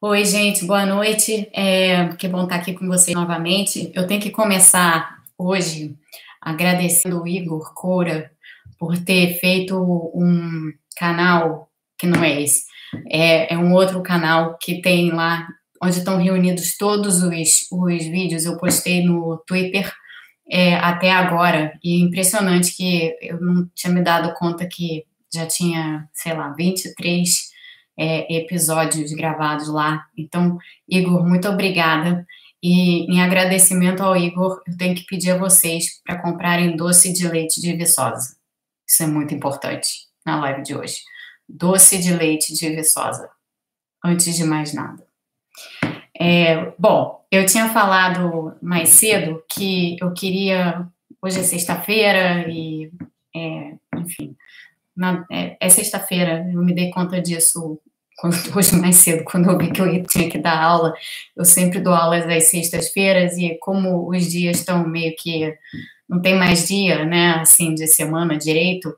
Oi, gente, boa noite. É, que bom estar aqui com vocês novamente. Eu tenho que começar hoje agradecendo o Igor Coura por ter feito um canal que não é esse, é, é um outro canal que tem lá onde estão reunidos todos os, os vídeos. Eu postei no Twitter é, até agora e é impressionante que eu não tinha me dado conta que já tinha, sei lá, 23 é, episódios gravados lá. Então, Igor, muito obrigada. E em agradecimento ao Igor, eu tenho que pedir a vocês para comprarem doce de leite de Viçosa. Isso é muito importante na live de hoje. Doce de leite de Viçosa. Antes de mais nada. É, bom, eu tinha falado mais cedo que eu queria. Hoje é sexta-feira e, é, enfim, na, é, é sexta-feira, eu me dei conta disso hoje mais cedo, quando eu vi que eu tinha que dar aula, eu sempre dou aulas às sextas-feiras e como os dias estão meio que não tem mais dia, né, assim, de semana direito,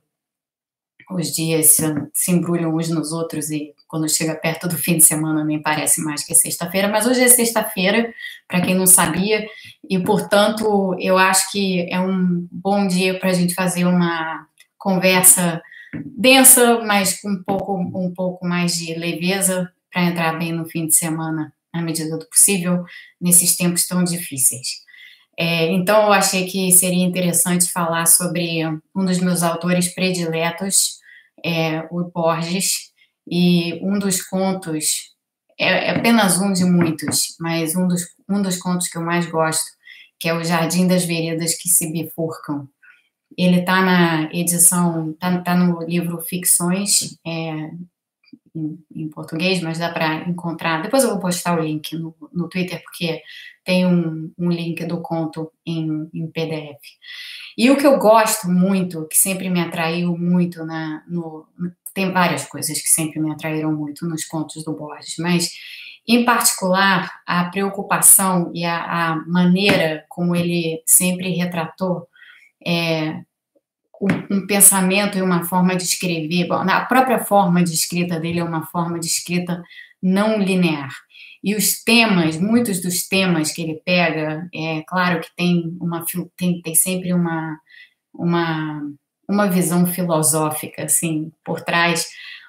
os dias se, se embrulham uns nos outros e quando chega perto do fim de semana nem parece mais que é sexta-feira, mas hoje é sexta-feira, para quem não sabia, e portanto eu acho que é um bom dia para a gente fazer uma conversa densa, mas com um pouco, um pouco mais de leveza para entrar bem no fim de semana, na medida do possível, nesses tempos tão difíceis. É, então, eu achei que seria interessante falar sobre um dos meus autores prediletos, é, o Borges, e um dos contos, é, é apenas um de muitos, mas um dos, um dos contos que eu mais gosto, que é O Jardim das Veredas que se Bifurcam, ele está na edição, está tá no livro Ficções, é, em, em, português, mas dá para encontrar. Depois eu vou postar o link no, no Twitter, porque tem um, um link do conto em, em, PDF. E o que eu gosto muito, que sempre me atraiu muito na, no, tem várias coisas que sempre me atraíram muito nos contos do Borges, mas em particular a preocupação e a, a maneira como ele sempre retratou é, um, pensamento e uma forma de escrever. Bom, a própria forma de escrita dele é uma forma de escrita não linear. E os temas, muitos dos temas que ele pega, é claro que tem uma tem, tem sempre uma, uma, uma visão filosófica assim por trás,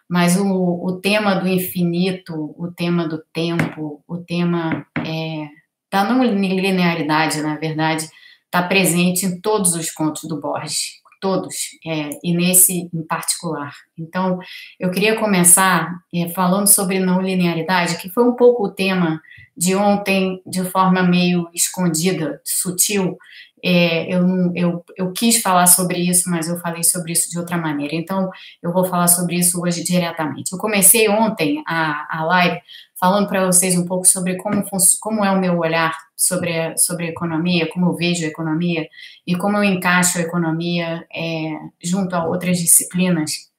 mas o, o tema do infinito, o tema do tempo, o tema é, da não linearidade, na verdade, está presente em todos os contos do Borges, todos, é, e nesse em particular. Então, eu queria começar é, falando sobre não linearidade, que foi um pouco o tema de ontem, de forma meio escondida, sutil. É, eu, eu, eu quis falar sobre isso, mas eu falei sobre isso de outra maneira. Então, eu vou falar sobre isso hoje diretamente. Eu comecei ontem a, a live falando para vocês um pouco sobre como, como é o meu olhar sobre, sobre a economia, como eu vejo a economia e como eu encaixo a economia é, junto a outras disciplinas.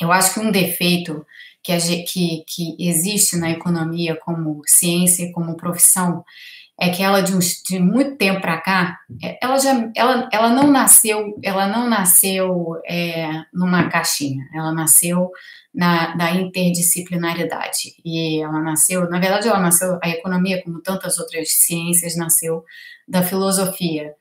Eu acho que um defeito que, a, que, que existe na economia como ciência e como profissão é que ela de, de muito tempo para cá, é, ela já, ela, ela não nasceu, ela não nasceu é, numa caixinha, ela nasceu na, da interdisciplinaridade e ela nasceu, na verdade, ela nasceu a economia, como tantas outras ciências, nasceu da filosofia.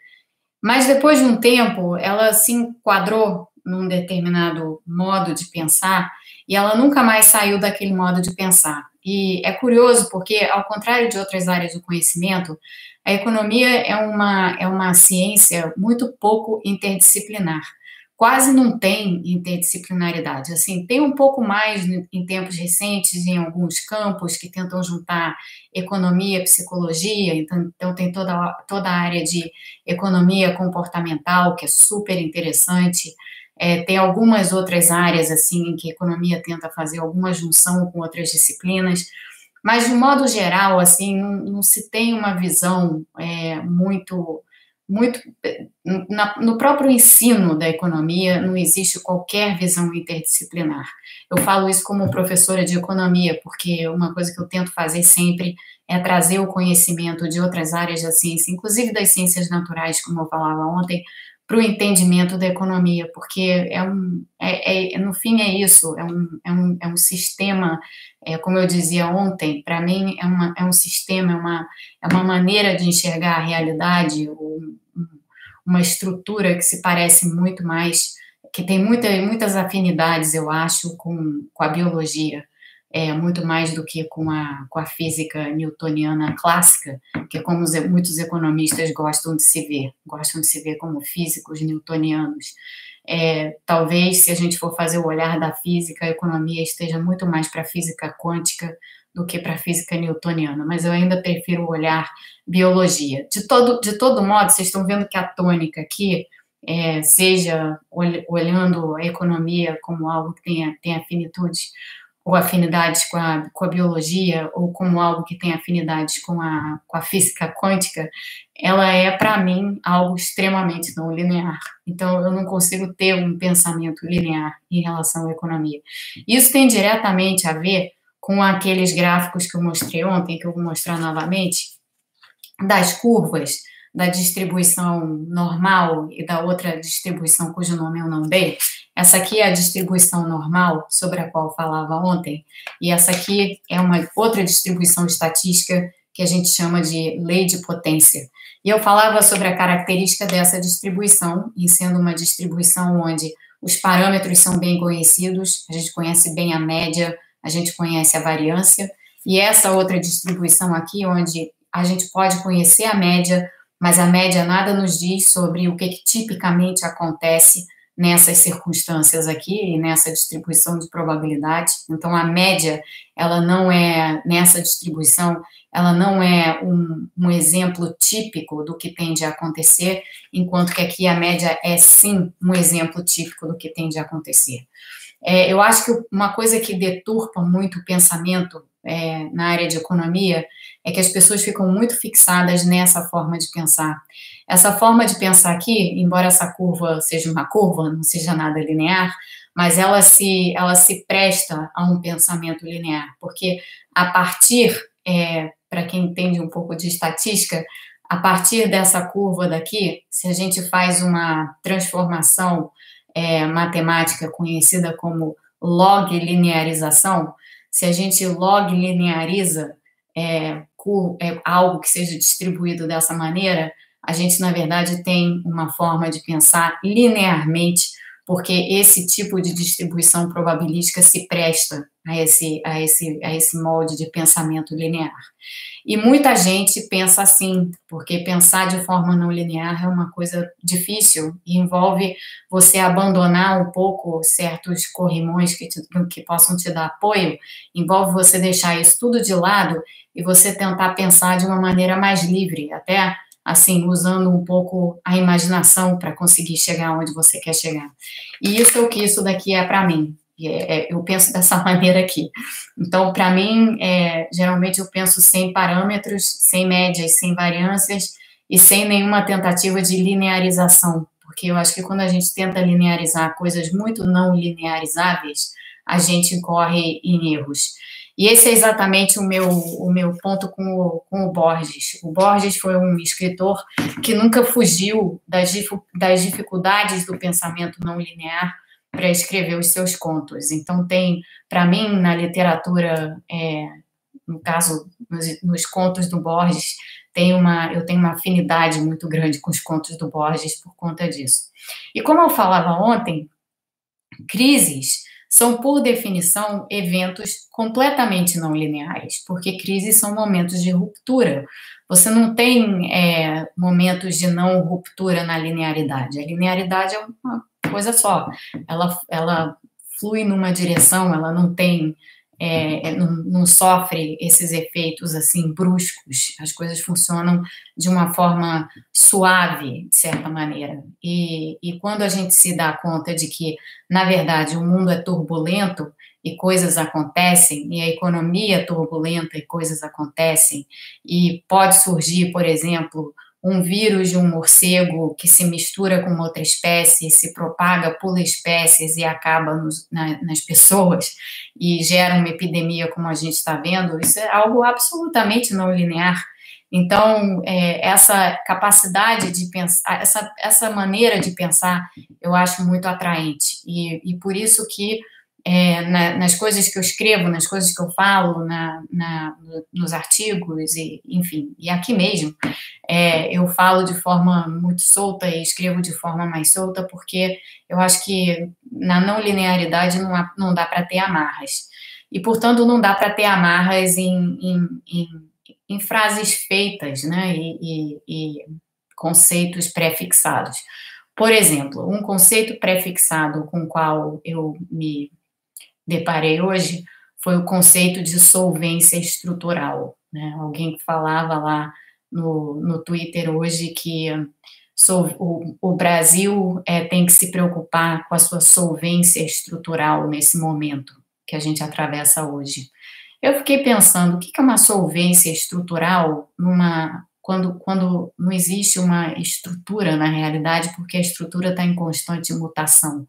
Mas depois de um tempo, ela se enquadrou num determinado modo de pensar e ela nunca mais saiu daquele modo de pensar. E é curioso porque, ao contrário de outras áreas do conhecimento, a economia é uma, é uma ciência muito pouco interdisciplinar. Quase não tem interdisciplinaridade. Assim, tem um pouco mais em tempos recentes em alguns campos que tentam juntar economia, psicologia, então, então tem toda, toda a área de economia comportamental, que é super interessante, é, tem algumas outras áreas assim em que a economia tenta fazer alguma junção com outras disciplinas, mas de modo geral assim não, não se tem uma visão é, muito muito na, no próprio ensino da economia não existe qualquer visão interdisciplinar. Eu falo isso como professora de economia porque uma coisa que eu tento fazer sempre é trazer o conhecimento de outras áreas da ciência, inclusive das ciências naturais, como eu falava ontem, para o entendimento da economia, porque é um, é, é, no fim é isso, é um, é um, é um sistema, é, como eu dizia ontem, para mim é, uma, é um sistema, é uma, é uma maneira de enxergar a realidade, um, uma estrutura que se parece muito mais, que tem muita, muitas afinidades, eu acho, com, com a biologia é, muito mais do que com a, com a física newtoniana clássica, que é como os, muitos economistas gostam de se ver, gostam de se ver como físicos newtonianos. É, talvez, se a gente for fazer o olhar da física, a economia esteja muito mais para a física quântica do que para a física newtoniana, mas eu ainda prefiro olhar biologia. De todo, de todo modo, vocês estão vendo que a tônica aqui, é, seja olhando a economia como algo que tenha, tenha afinitudes ou afinidades com a, com a biologia, ou como algo que tem afinidades com a, com a física quântica, ela é, para mim, algo extremamente não linear. Então, eu não consigo ter um pensamento linear em relação à economia. Isso tem diretamente a ver com aqueles gráficos que eu mostrei ontem, que eu vou mostrar novamente, das curvas da distribuição normal e da outra distribuição cujo nome eu não dei. Essa aqui é a distribuição normal, sobre a qual falava ontem, e essa aqui é uma outra distribuição estatística que a gente chama de lei de potência. E eu falava sobre a característica dessa distribuição, em sendo uma distribuição onde os parâmetros são bem conhecidos, a gente conhece bem a média, a gente conhece a variância, e essa outra distribuição aqui, onde a gente pode conhecer a média, mas a média nada nos diz sobre o que, que tipicamente acontece nessas circunstâncias aqui nessa distribuição de probabilidade. Então, a média, ela não é, nessa distribuição, ela não é um, um, exemplo típico do que tende a acontecer, enquanto que aqui a média é sim um exemplo típico do que tende a acontecer. É, eu acho que uma coisa que deturpa muito o pensamento é, na área de economia é que as pessoas ficam muito fixadas nessa forma de pensar. Essa forma de pensar aqui, embora essa curva seja uma curva, não seja nada linear, mas ela se, ela se presta a um pensamento linear, porque a partir, é, para quem entende um pouco de estatística, a partir dessa curva daqui, se a gente faz uma transformação é, matemática conhecida como log linearização, se a gente log lineariza é, é, algo que seja distribuído dessa maneira, a gente, na verdade, tem uma forma de pensar linearmente, porque esse tipo de distribuição probabilística se presta a esse, a esse, a esse molde de pensamento linear. E muita gente pensa assim, porque pensar de forma não linear é uma coisa difícil envolve você abandonar um pouco certos corrimões que, te, que possam te dar apoio, envolve você deixar isso tudo de lado e você tentar pensar de uma maneira mais livre, até assim, usando um pouco a imaginação para conseguir chegar onde você quer chegar. E isso é o que isso daqui é para mim. É, é, eu penso dessa maneira aqui. Então, para mim, é, geralmente eu penso sem parâmetros, sem médias, sem variâncias e sem nenhuma tentativa de linearização, porque eu acho que quando a gente tenta linearizar coisas muito não linearizáveis, a gente incorre em erros. E esse é exatamente o meu, o meu ponto com o, com o Borges. O Borges foi um escritor que nunca fugiu das, das dificuldades do pensamento não linear para escrever os seus contos. Então, tem, para mim, na literatura, é, no caso, nos, nos, contos do Borges, tem uma, eu tenho uma afinidade muito grande com os contos do Borges por conta disso. E como eu falava ontem, crises são, por definição, eventos completamente não lineares, porque crises são momentos de ruptura. Você não tem é, momentos de não ruptura na linearidade. A linearidade é uma coisa só. Ela, ela flui numa direção, ela não tem, é, é, não, não, sofre esses efeitos assim bruscos. As coisas funcionam de uma forma suave, de certa maneira. E, e quando a gente se dá conta de que, na verdade, o mundo é turbulento e coisas acontecem, e a economia é turbulenta e coisas acontecem, e pode surgir, por exemplo, um vírus de um morcego que se mistura com outra espécie, se propaga, pula espécies e acaba nos, na, nas pessoas e gera uma epidemia como a gente está vendo, isso é algo absolutamente não linear. Então, é, essa capacidade de pensar, essa, essa maneira de pensar, eu acho muito atraente. E, e por isso que é, na, nas coisas que eu escrevo, nas coisas que eu falo, na, na, nos artigos, e, enfim, e aqui mesmo, é, eu falo de forma muito solta e escrevo de forma mais solta, porque eu acho que na não linearidade não, há, não dá para ter amarras. E, portanto, não dá para ter amarras em, em, em, em, frases feitas, né, e, e, e conceitos pré-fixados. Por exemplo, um conceito pré-fixado com o qual eu me deparei hoje foi o conceito de solvência estrutural. Né? Alguém falava lá no, no Twitter hoje que o, o Brasil é, tem que se preocupar com a sua solvência estrutural nesse momento que a gente atravessa hoje. Eu fiquei pensando, o que é uma solvência estrutural numa quando, quando não existe uma estrutura na realidade, porque a estrutura está em constante mutação.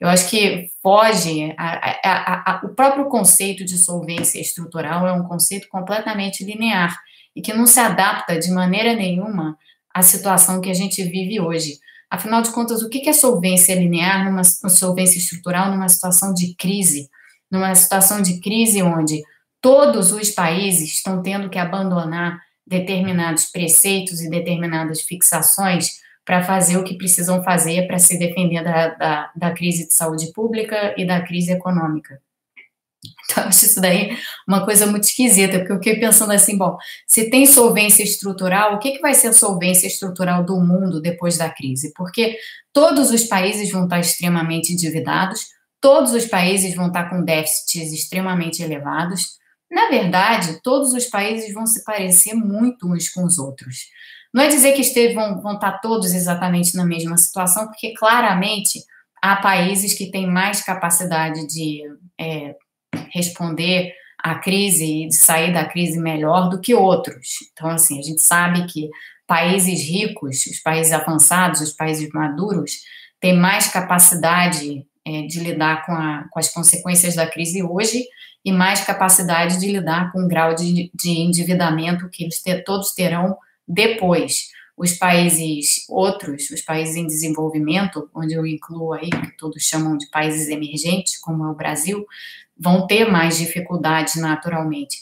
Eu acho que foge, a, a, a, o próprio conceito de solvência estrutural é um conceito completamente linear e que não se adapta de maneira nenhuma à situação que a gente vive hoje. Afinal de contas, o que é solvência linear, numa solvência estrutural, numa situação de crise? Numa situação de crise onde todos os países estão tendo que abandonar determinados preceitos e determinadas fixações para fazer o que precisam fazer para se defender da, da, da, crise de saúde pública e da crise econômica. Então, acho isso daí uma coisa muito esquisita, porque eu fiquei pensando assim, bom, se tem solvência estrutural, o que, que vai ser a solvência estrutural do mundo depois da crise? Porque todos os países vão estar extremamente endividados, todos os países vão estar com déficits extremamente elevados, na verdade, todos os países vão se parecer muito uns com os outros. Não é dizer que esteve, vão, vão estar todos exatamente na mesma situação, porque claramente há países que têm mais capacidade de é, responder à crise e de sair da crise melhor do que outros. Então, assim, a gente sabe que países ricos, os países avançados, os países maduros, têm mais capacidade é, de lidar com, a, com, as consequências da crise hoje e mais capacidade de lidar com o grau de, de endividamento que eles ter, todos terão depois, os países outros, os países em desenvolvimento, onde eu incluo aí, que todos chamam de países emergentes, como é o Brasil, vão ter mais dificuldades naturalmente.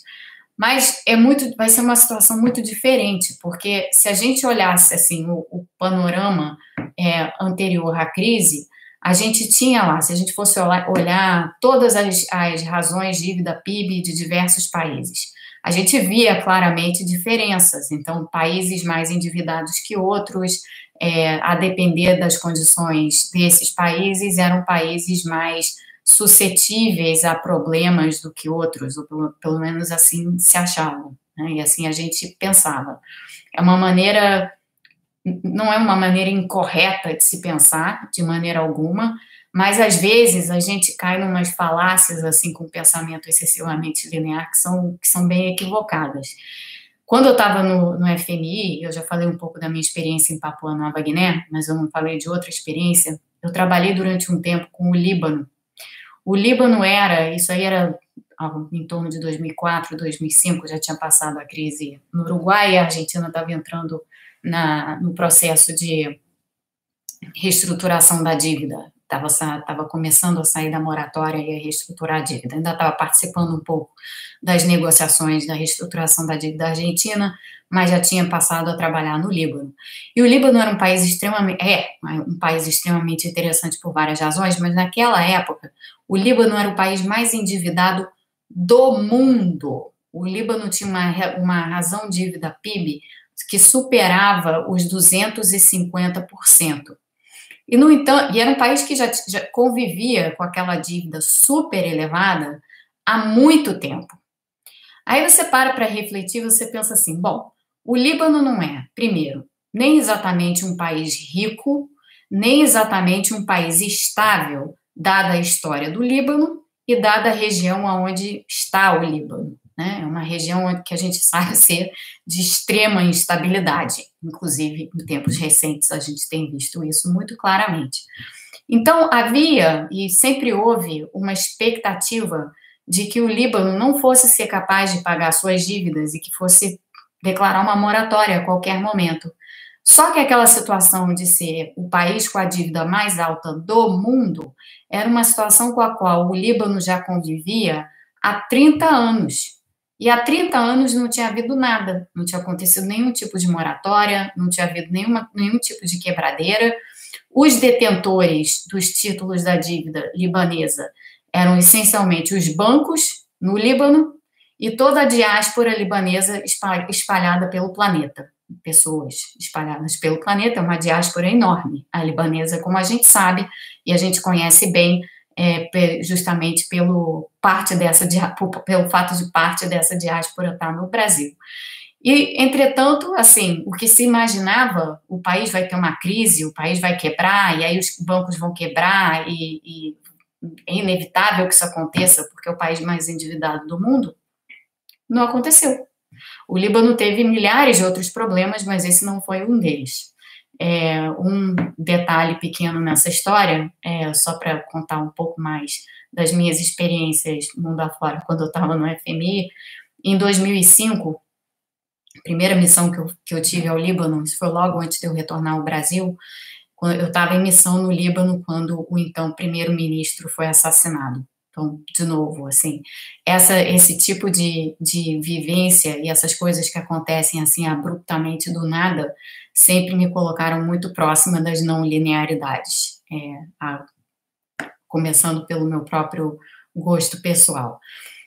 Mas é muito, vai ser uma situação muito diferente, porque se a gente olhasse assim o, o panorama é, anterior à crise, a gente tinha lá, se a gente fosse olhar, todas as, as razões dívida PIB de diversos países, a gente via claramente diferenças. Então, países mais endividados que outros, é, a depender das condições desses países, eram países mais suscetíveis a problemas do que outros, ou pelo, pelo menos assim se achavam. Né? E assim a gente pensava. É uma maneira, não é uma maneira incorreta de se pensar, de maneira alguma, mas às vezes a gente cai numas falácias assim com pensamento excessivamente linear que são, que são bem equivocadas. Quando eu estava no, no FMI, eu já falei um pouco da minha experiência em Papua Nova Guiné, mas eu não falei de outra experiência. Eu trabalhei durante um tempo com o Líbano. O Líbano era, isso aí era em torno de 2004, 2005, já tinha passado a crise no Uruguai e a Argentina estava entrando na, no processo de reestruturação da dívida estava começando a sair da moratória e a reestruturar a dívida. Ainda estava participando um pouco das negociações da reestruturação da dívida argentina, mas já tinha passado a trabalhar no Líbano. E o Líbano era um país extremamente, é um país extremamente interessante por várias razões, mas naquela época o Líbano era o país mais endividado do mundo. O Líbano tinha uma, uma razão dívida PIB que superava os 250%. E, no entanto, e era um país que já, já convivia com aquela dívida super elevada há muito tempo. Aí você para para refletir, você pensa assim: bom, o Líbano não é, primeiro, nem exatamente um país rico, nem exatamente um país estável, dada a história do Líbano e dada a região onde está o Líbano. Né? É uma região que a gente sabe ser de extrema instabilidade, inclusive em tempos recentes a gente tem visto isso muito claramente. Então, havia e sempre houve uma expectativa de que o Líbano não fosse ser capaz de pagar suas dívidas e que fosse declarar uma moratória a qualquer momento. Só que aquela situação de ser o país com a dívida mais alta do mundo era uma situação com a qual o Líbano já convivia há 30 anos. E há 30 anos não tinha havido nada, não tinha acontecido nenhum tipo de moratória, não tinha havido nenhuma, nenhum tipo de quebradeira. Os detentores dos títulos da dívida libanesa eram essencialmente os bancos no Líbano e toda a diáspora libanesa espalhada pelo planeta. Pessoas espalhadas pelo planeta, é uma diáspora enorme, a libanesa, como a gente sabe e a gente conhece bem é, justamente pelo parte dessa pelo fato de parte dessa diáspora estar no Brasil. E, entretanto, assim, o que se imaginava, o país vai ter uma crise, o país vai quebrar, e aí os bancos vão quebrar, e, e é inevitável que isso aconteça, porque é o país mais endividado do mundo, não aconteceu. O Líbano teve milhares de outros problemas, mas esse não foi um deles. É, um detalhe pequeno nessa história, é, só para contar um pouco mais das minhas experiências mundo afora quando eu estava no FMI, em 2005, a primeira missão que eu, que eu tive ao Líbano, isso foi logo antes de eu retornar ao Brasil, eu estava em missão no Líbano quando o então primeiro-ministro foi assassinado. Então, de novo, assim, essa, esse tipo de, de vivência e essas coisas que acontecem assim abruptamente do nada sempre me colocaram muito próxima das não linearidades, é, a, começando pelo meu próprio gosto pessoal.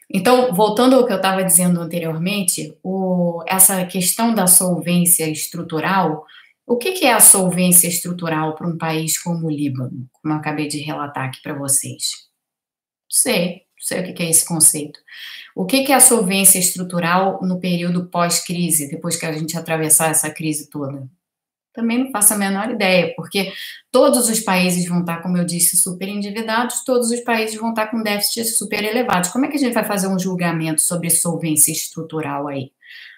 Então, voltando ao que eu estava dizendo anteriormente, o, essa questão da solvência estrutural, o que, que é a solvência estrutural para um país como o Líbano, como eu acabei de relatar aqui para vocês? Sei, sei o que é esse conceito. O que é a solvência estrutural no período pós-crise, depois que a gente atravessar essa crise toda? Também não faço a menor ideia, porque todos os países vão estar, como eu disse, super endividados, todos os países vão estar com déficits super elevados. Como é que a gente vai fazer um julgamento sobre solvência estrutural aí?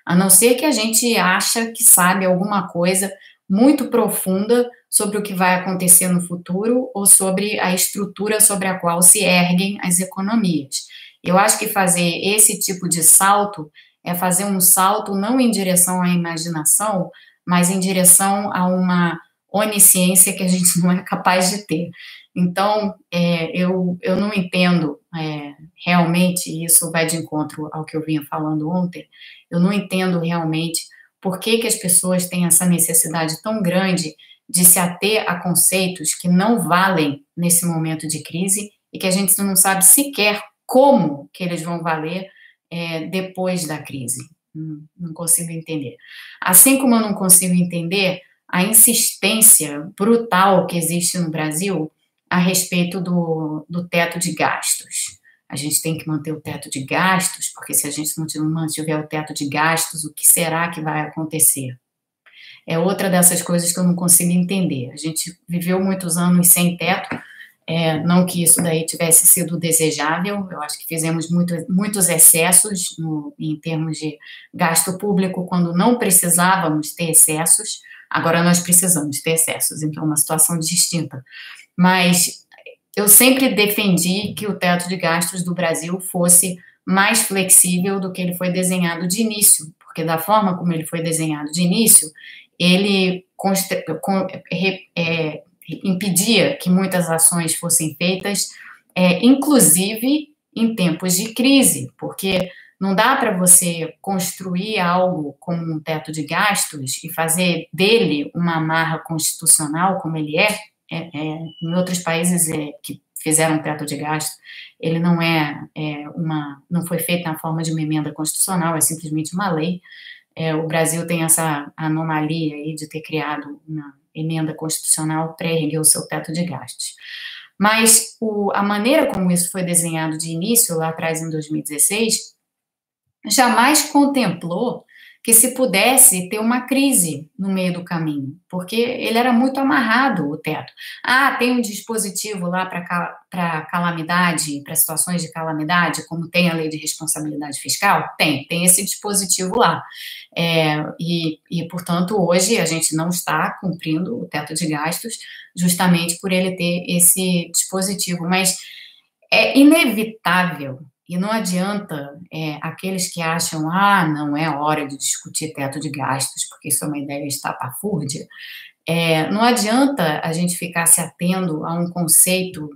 A não ser que a gente acha que sabe alguma coisa muito profunda sobre o que vai acontecer no futuro ou sobre a estrutura sobre a qual se erguem as economias. Eu acho que fazer esse tipo de salto é fazer um salto não em direção à imaginação, mas em direção a uma onisciência que a gente não é capaz de ter. Então, é, eu, eu não entendo é, realmente, e isso vai de encontro ao que eu vinha falando ontem, eu não entendo realmente por que, que as pessoas têm essa necessidade tão grande de se ater a conceitos que não valem nesse momento de crise e que a gente não sabe sequer como que eles vão valer é, depois da crise. Não, não consigo entender. Assim como eu não consigo entender a insistência brutal que existe no Brasil a respeito do, do teto de gastos. A gente tem que manter o teto de gastos, porque se a gente não mantiver o teto de gastos, o que será que vai acontecer? é outra dessas coisas que eu não consigo entender. A gente viveu muitos anos sem teto, é, não que isso daí tivesse sido desejável, eu acho que fizemos muito, muitos excessos no, em termos de gasto público quando não precisávamos ter excessos, agora nós precisamos ter excessos, então é uma situação distinta. Mas eu sempre defendi que o teto de gastos do Brasil fosse mais flexível do que ele foi desenhado de início, porque da forma como ele foi desenhado de início, ele é, impedia que muitas ações fossem feitas, é, inclusive em tempos de crise, porque não dá para você construir algo como um teto de gastos e fazer dele uma amarra constitucional, como ele é. É, é em outros países é, que fizeram teto de gastos, ele não é, é, uma, não foi feito na forma de uma emenda constitucional, é simplesmente uma lei. O Brasil tem essa anomalia aí de ter criado uma emenda constitucional para erguer o seu teto de gastos. Mas o, a maneira como isso foi desenhado de início, lá atrás em 2016, jamais contemplou que se pudesse ter uma crise no meio do caminho, porque ele era muito amarrado, o teto. Ah, tem um dispositivo lá para calamidade, para situações de calamidade, como tem a lei de responsabilidade fiscal? Tem, tem esse dispositivo lá. É, e, e, portanto, hoje a gente não está cumprindo o teto de gastos, justamente por ele ter esse dispositivo. Mas é inevitável E não adianta é, aqueles que acham, ah, não é hora de discutir teto de gastos, porque isso é uma ideia estapafúrdia. É, não adianta a gente ficar se atendo a um conceito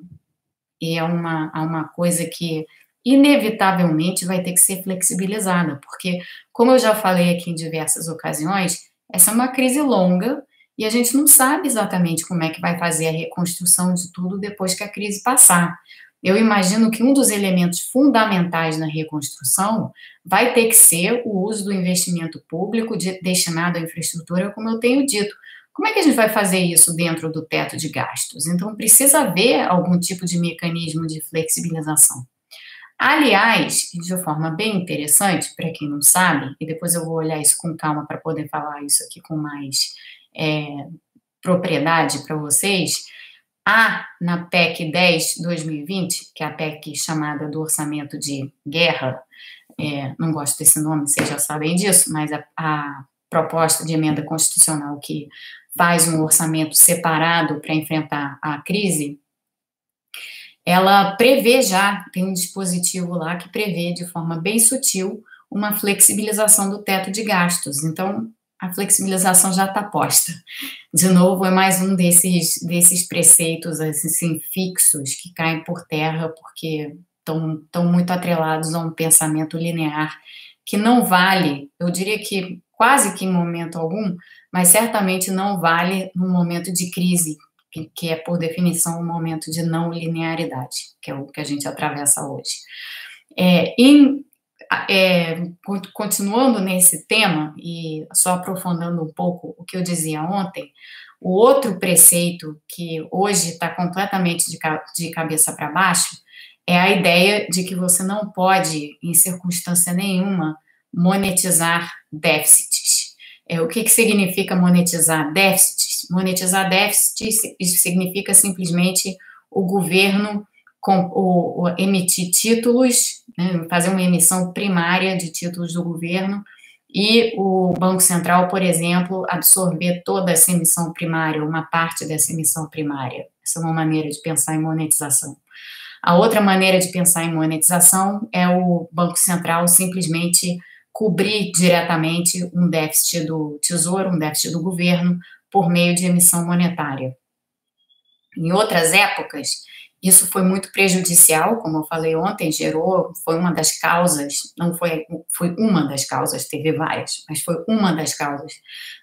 e a uma, a uma coisa que inevitavelmente vai ter que ser flexibilizada, porque, como eu já falei aqui em diversas ocasiões, essa é uma crise longa e a gente não sabe exatamente como é que vai fazer a reconstrução de tudo depois que a crise passar. Eu imagino que um dos elementos fundamentais na reconstrução vai ter que ser o uso do investimento público de, destinado à infraestrutura, como eu tenho dito. Como é que a gente vai fazer isso dentro do teto de gastos? Então, precisa haver algum tipo de mecanismo de flexibilização. Aliás, de forma bem interessante, para quem não sabe, e depois eu vou olhar isso com calma para poder falar isso aqui com mais é, propriedade para vocês, há na PEC 10 2020, que é a PEC chamada do orçamento de guerra, é, não gosto desse nome, vocês já sabem disso, mas a, a proposta de emenda constitucional que faz um orçamento separado para enfrentar a crise, ela prevê já, tem um dispositivo lá que prevê de forma bem sutil uma flexibilização do teto de gastos. Então, a flexibilização já está posta. De novo, é mais um desses, desses preceitos assim, fixos que caem por terra porque estão muito atrelados a um pensamento linear que não vale, eu diria que quase que em momento algum, mas certamente não vale num momento de crise que é, por definição, um momento de não linearidade, que é o que a gente atravessa hoje. É, em, é, continuando nesse tema, e só aprofundando um pouco o que eu dizia ontem, o outro preceito que hoje está completamente de, de cabeça para baixo é a ideia de que você não pode, em circunstância nenhuma, monetizar déficits. É, o que, que significa monetizar déficits? Monetizar déficit significa simplesmente o governo com, o, o emitir títulos, né, fazer uma emissão primária de títulos do governo e o Banco Central, por exemplo, absorver toda essa emissão primária, uma parte dessa emissão primária. Essa é uma maneira de pensar em monetização. A outra maneira de pensar em monetização é o Banco Central simplesmente cobrir diretamente um déficit do Tesouro, um déficit do governo, por meio de emissão monetária. Em outras épocas, isso foi muito prejudicial, como eu falei ontem, gerou, foi uma das causas, não foi, foi uma das causas, teve várias, mas foi uma das causas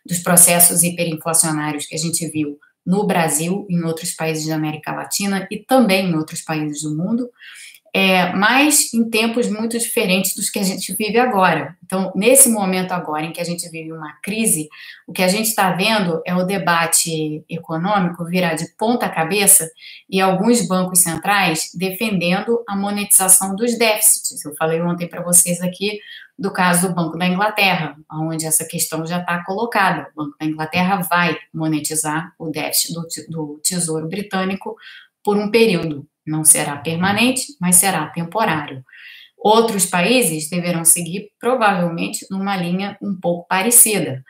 dos processos hiperinflacionários que a gente viu no Brasil, em outros países da América Latina e também em outros países do mundo, é, mas em tempos muito diferentes dos que a gente vive agora. Então, nesse momento agora em que a gente vive uma crise, o que a gente está vendo é o debate econômico virar de ponta cabeça e alguns bancos centrais defendendo a monetização dos déficits. Eu falei ontem para vocês aqui do caso do Banco da Inglaterra, onde essa questão já está colocada. O Banco da Inglaterra vai monetizar o déficit do, do Tesouro Britânico por um período não será permanente, mas será temporário. Outros países deverão seguir, provavelmente, numa linha um pouco parecida.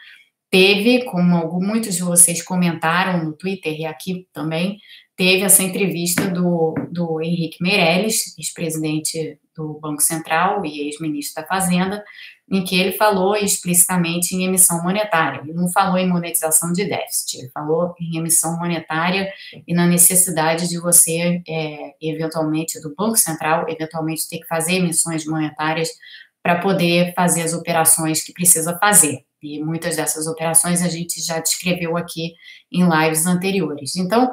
Teve, como muitos de vocês comentaram no Twitter e aqui também, teve essa entrevista do, do Henrique Meirelles, ex-presidente do Banco Central e ex-ministro da Fazenda, em que ele falou explicitamente em emissão monetária. Ele não falou em monetização de déficit, ele falou em emissão monetária e na necessidade de você, é, eventualmente, do Banco Central, eventualmente ter que fazer emissões monetárias para poder fazer as operações que precisa fazer. E muitas dessas operações a gente já descreveu aqui em lives anteriores. Então,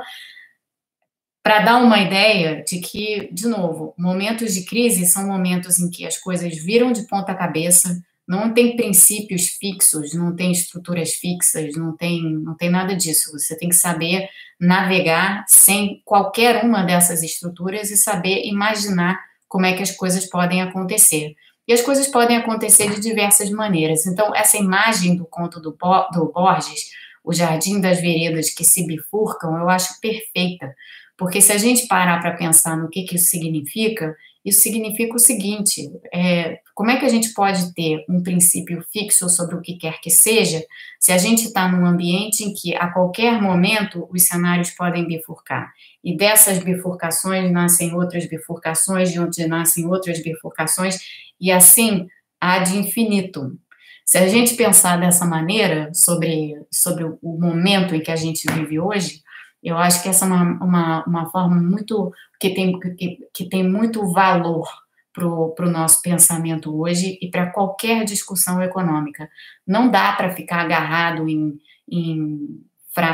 para dar uma ideia de que, de novo, momentos de crise são momentos em que as coisas viram de ponta cabeça, não tem princípios fixos, não tem estruturas fixas, não tem, não tem nada disso. Você tem que saber navegar sem qualquer uma dessas estruturas e saber imaginar como é que as coisas podem acontecer. E as coisas podem acontecer de diversas maneiras. Então, essa imagem do conto do, do Borges, o Jardim das Veredas que se bifurcam, eu acho perfeita porque se a gente parar para pensar no que, que isso significa, isso significa o seguinte: é, como é que a gente pode ter um princípio fixo sobre o que quer que seja, se a gente está num ambiente em que a qualquer momento os cenários podem bifurcar? E dessas bifurcações nascem outras bifurcações, de onde nascem outras bifurcações, e assim há de infinito. Se a gente pensar dessa maneira sobre, sobre o momento em que a gente vive hoje, eu acho que essa é uma, uma, uma forma muito que tem, que, que tem muito valor para o nosso pensamento hoje e para qualquer discussão econômica. Não dá para ficar agarrado em, em,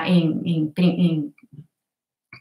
em, em,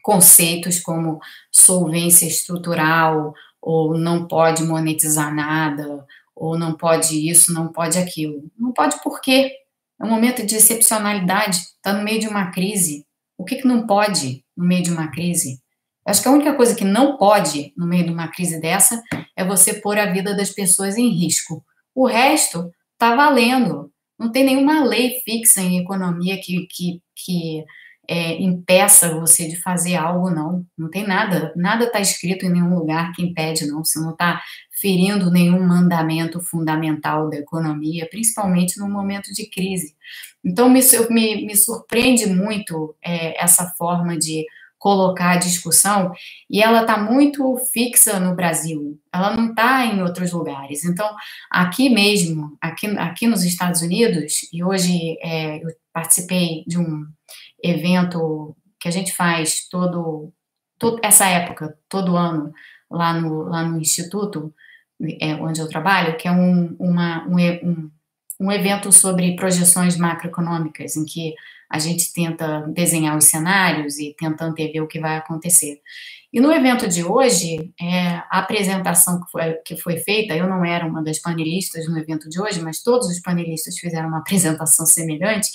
conceitos como solvência estrutural, ou não pode monetizar nada, ou não pode isso, não pode aquilo. Não pode por quê? É um momento de excepcionalidade, está no meio de uma crise. O que, que não pode no meio de uma crise? Acho que a única coisa que não pode, no meio de uma crise dessa, é você pôr a vida das pessoas em risco. O resto está valendo. Não tem nenhuma lei fixa em economia que, que, que é, impeça você de fazer algo, não. Não tem nada. Nada está escrito em nenhum lugar que impede, não. Você não está ferindo nenhum mandamento fundamental da economia, principalmente no momento de crise. Então, me, me, me surpreende muito é, essa forma de colocar a discussão, e ela está muito fixa no Brasil, ela não está em outros lugares. Então, aqui mesmo, aqui, aqui nos Estados Unidos, e hoje é, eu participei de um evento que a gente faz todo, todo essa época, todo ano, lá no, lá no Instituto, é, onde eu trabalho, que é um, uma, um, um, um evento sobre projeções macroeconômicas, em que a gente tenta desenhar os cenários e tenta antever o que vai acontecer. E no evento de hoje, é, a apresentação que foi, que foi feita, eu não era uma das panelistas no evento de hoje, mas todos os panelistas fizeram uma apresentação semelhante,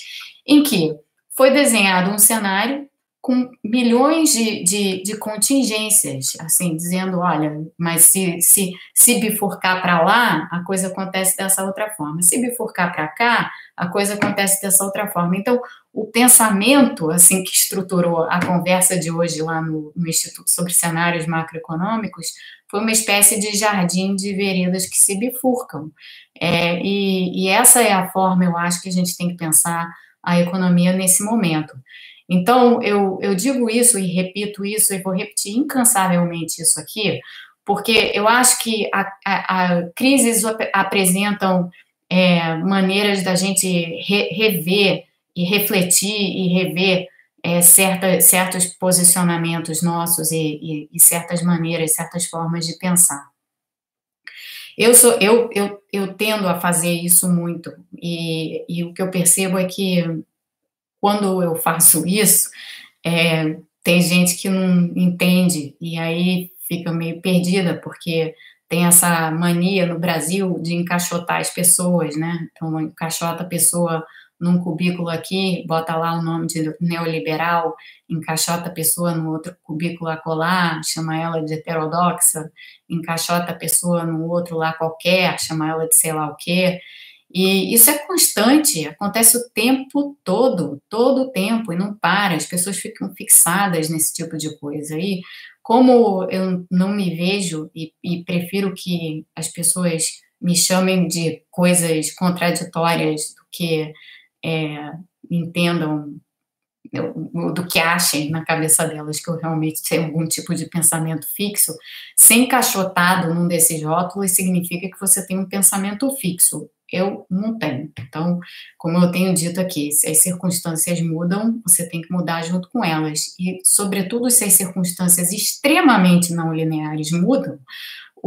em que foi desenhado um cenário com milhões de, de, de, contingências, assim, dizendo, olha, mas se, se, se bifurcar para lá, a coisa acontece dessa outra forma. Se bifurcar para cá, a coisa acontece dessa outra forma. Então, o pensamento, assim, que estruturou a conversa de hoje lá no, no Instituto sobre Cenários Macroeconômicos, foi uma espécie de jardim de veredas que se bifurcam. É, e, e essa é a forma, eu acho, que a gente tem que pensar a economia nesse momento. Então, eu, eu digo isso e repito isso, e vou repetir incansavelmente isso aqui, porque eu acho que a, a, a crises apresentam é, maneiras da gente re, rever e refletir e rever é, certa, certos posicionamentos nossos e, e, e, certas maneiras, certas formas de pensar. Eu sou, eu, eu, eu tendo a fazer isso muito e, e o que eu percebo é que quando eu faço isso, é, tem gente que não entende e aí fica meio perdida, porque tem essa mania no Brasil de encaixotar as pessoas, né? Então, encaixota a pessoa num cubículo aqui, bota lá o nome de neoliberal, encaixota a pessoa no outro cubículo acolá, chama ela de heterodoxa, encaixota a pessoa no outro lá qualquer, chama ela de sei lá o quê. E isso é constante, acontece o tempo todo, todo o tempo, e não para, as pessoas ficam fixadas nesse tipo de coisa. E como eu não me vejo e, e prefiro que as pessoas me chamem de coisas contraditórias do que é, entendam do que achem na cabeça delas que eu realmente tenho algum tipo de pensamento fixo, ser encaixotado num desses rótulos significa que você tem um pensamento fixo eu não tenho. Então, como eu tenho dito aqui, se as circunstâncias mudam, você tem que mudar junto com elas. E, sobretudo, se as circunstâncias extremamente não lineares mudam,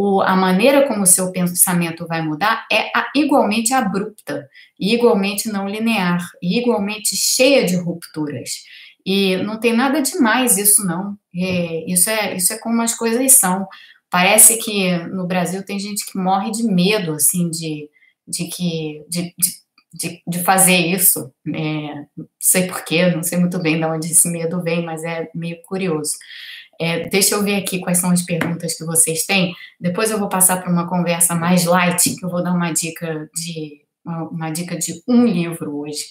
o, a maneira como o seu pensamento vai mudar é a, igualmente abrupta, igualmente não linear, igualmente cheia de rupturas. E não tem nada demais isso, não. É, isso, é, isso é como as coisas são. Parece que no Brasil tem gente que morre de medo, assim, de de que de, de, de fazer isso. É, não sei porquê, não sei muito bem de onde esse medo vem, mas é meio curioso. É, deixa eu ver aqui quais são as perguntas que vocês têm. Depois eu vou passar para uma conversa mais light, que eu vou dar uma dica de uma, uma dica de um livro hoje,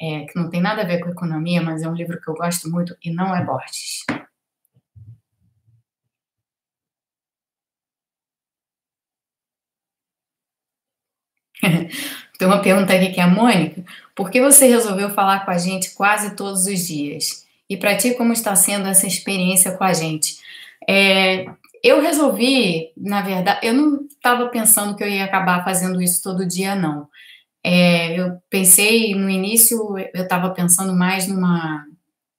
é, que não tem nada a ver com economia, mas é um livro que eu gosto muito e não é Borges. Tem uma pergunta aqui que é a Mônica. Por que você resolveu falar com a gente quase todos os dias? E para ti, como está sendo essa experiência com a gente? É, eu resolvi, na verdade, eu não estava pensando que eu ia acabar fazendo isso todo dia, não. É, eu pensei, no início, eu estava pensando mais numa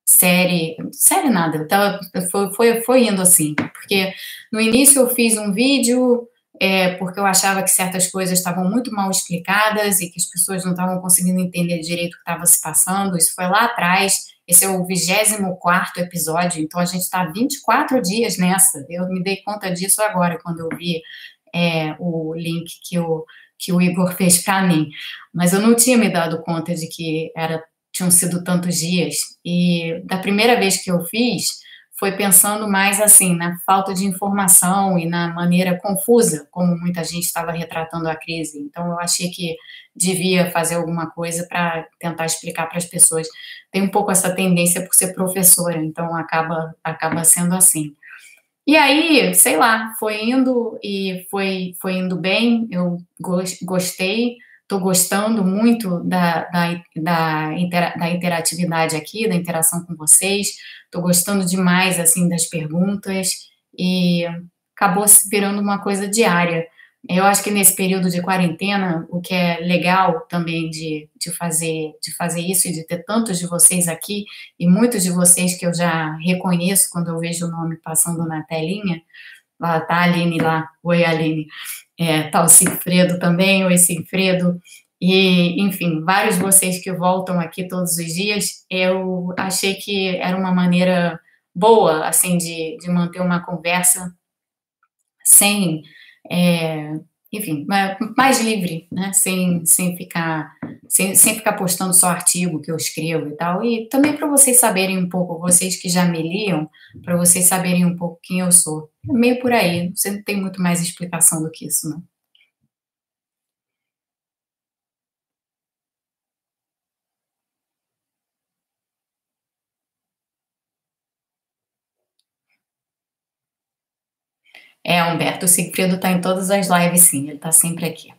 série, série nada, eu tava, foi, foi, foi indo assim, porque no início eu fiz um vídeo é, porque eu achava que certas coisas estavam muito mal explicadas e que as pessoas não estavam conseguindo entender direito o que estava se passando. Isso foi lá atrás. Esse é o 24 episódio, então a gente está 24 dias nessa. Eu me dei conta disso agora, quando eu vi é, o link que o, que o Igor fez para mim. Mas eu não tinha me dado conta de que era, tinham sido tantos dias. E da primeira vez que eu fiz, foi pensando mais assim na falta de informação e na maneira confusa como muita gente estava retratando a crise. Então eu achei que devia fazer alguma coisa para tentar explicar para as pessoas. Tem um pouco essa tendência por ser professora, então acaba acaba sendo assim. E aí, sei lá, foi indo e foi foi indo bem. Eu gostei Estou gostando muito da, da, da, da, interatividade aqui, da interação com vocês. Estou gostando demais assim das perguntas e acabou se virando uma coisa diária. Eu acho que nesse período de quarentena, o que é legal também de, de, fazer, de fazer isso e de ter tantos de vocês aqui, e muitos de vocês que eu já reconheço quando eu vejo o nome passando na telinha, lá tá a Aline lá, oi Aline, é, tá o Cifredo também, oi Cifredo, e, enfim, vários vocês que voltam aqui todos os dias, eu achei que era uma maneira boa, assim, de, de manter uma conversa sem, é, enfim, mais livre, né, sem, sem, ficar, sem, sem ficar postando só artigo que eu escrevo e tal, e também para vocês saberem um pouco, vocês que já me liam, para vocês saberem um pouco quem eu sou. É meio por aí, você não tem muito mais explicação do que isso, não. É, Humberto, o Sigfrido está em todas as lives, sim, ele está sempre aqui.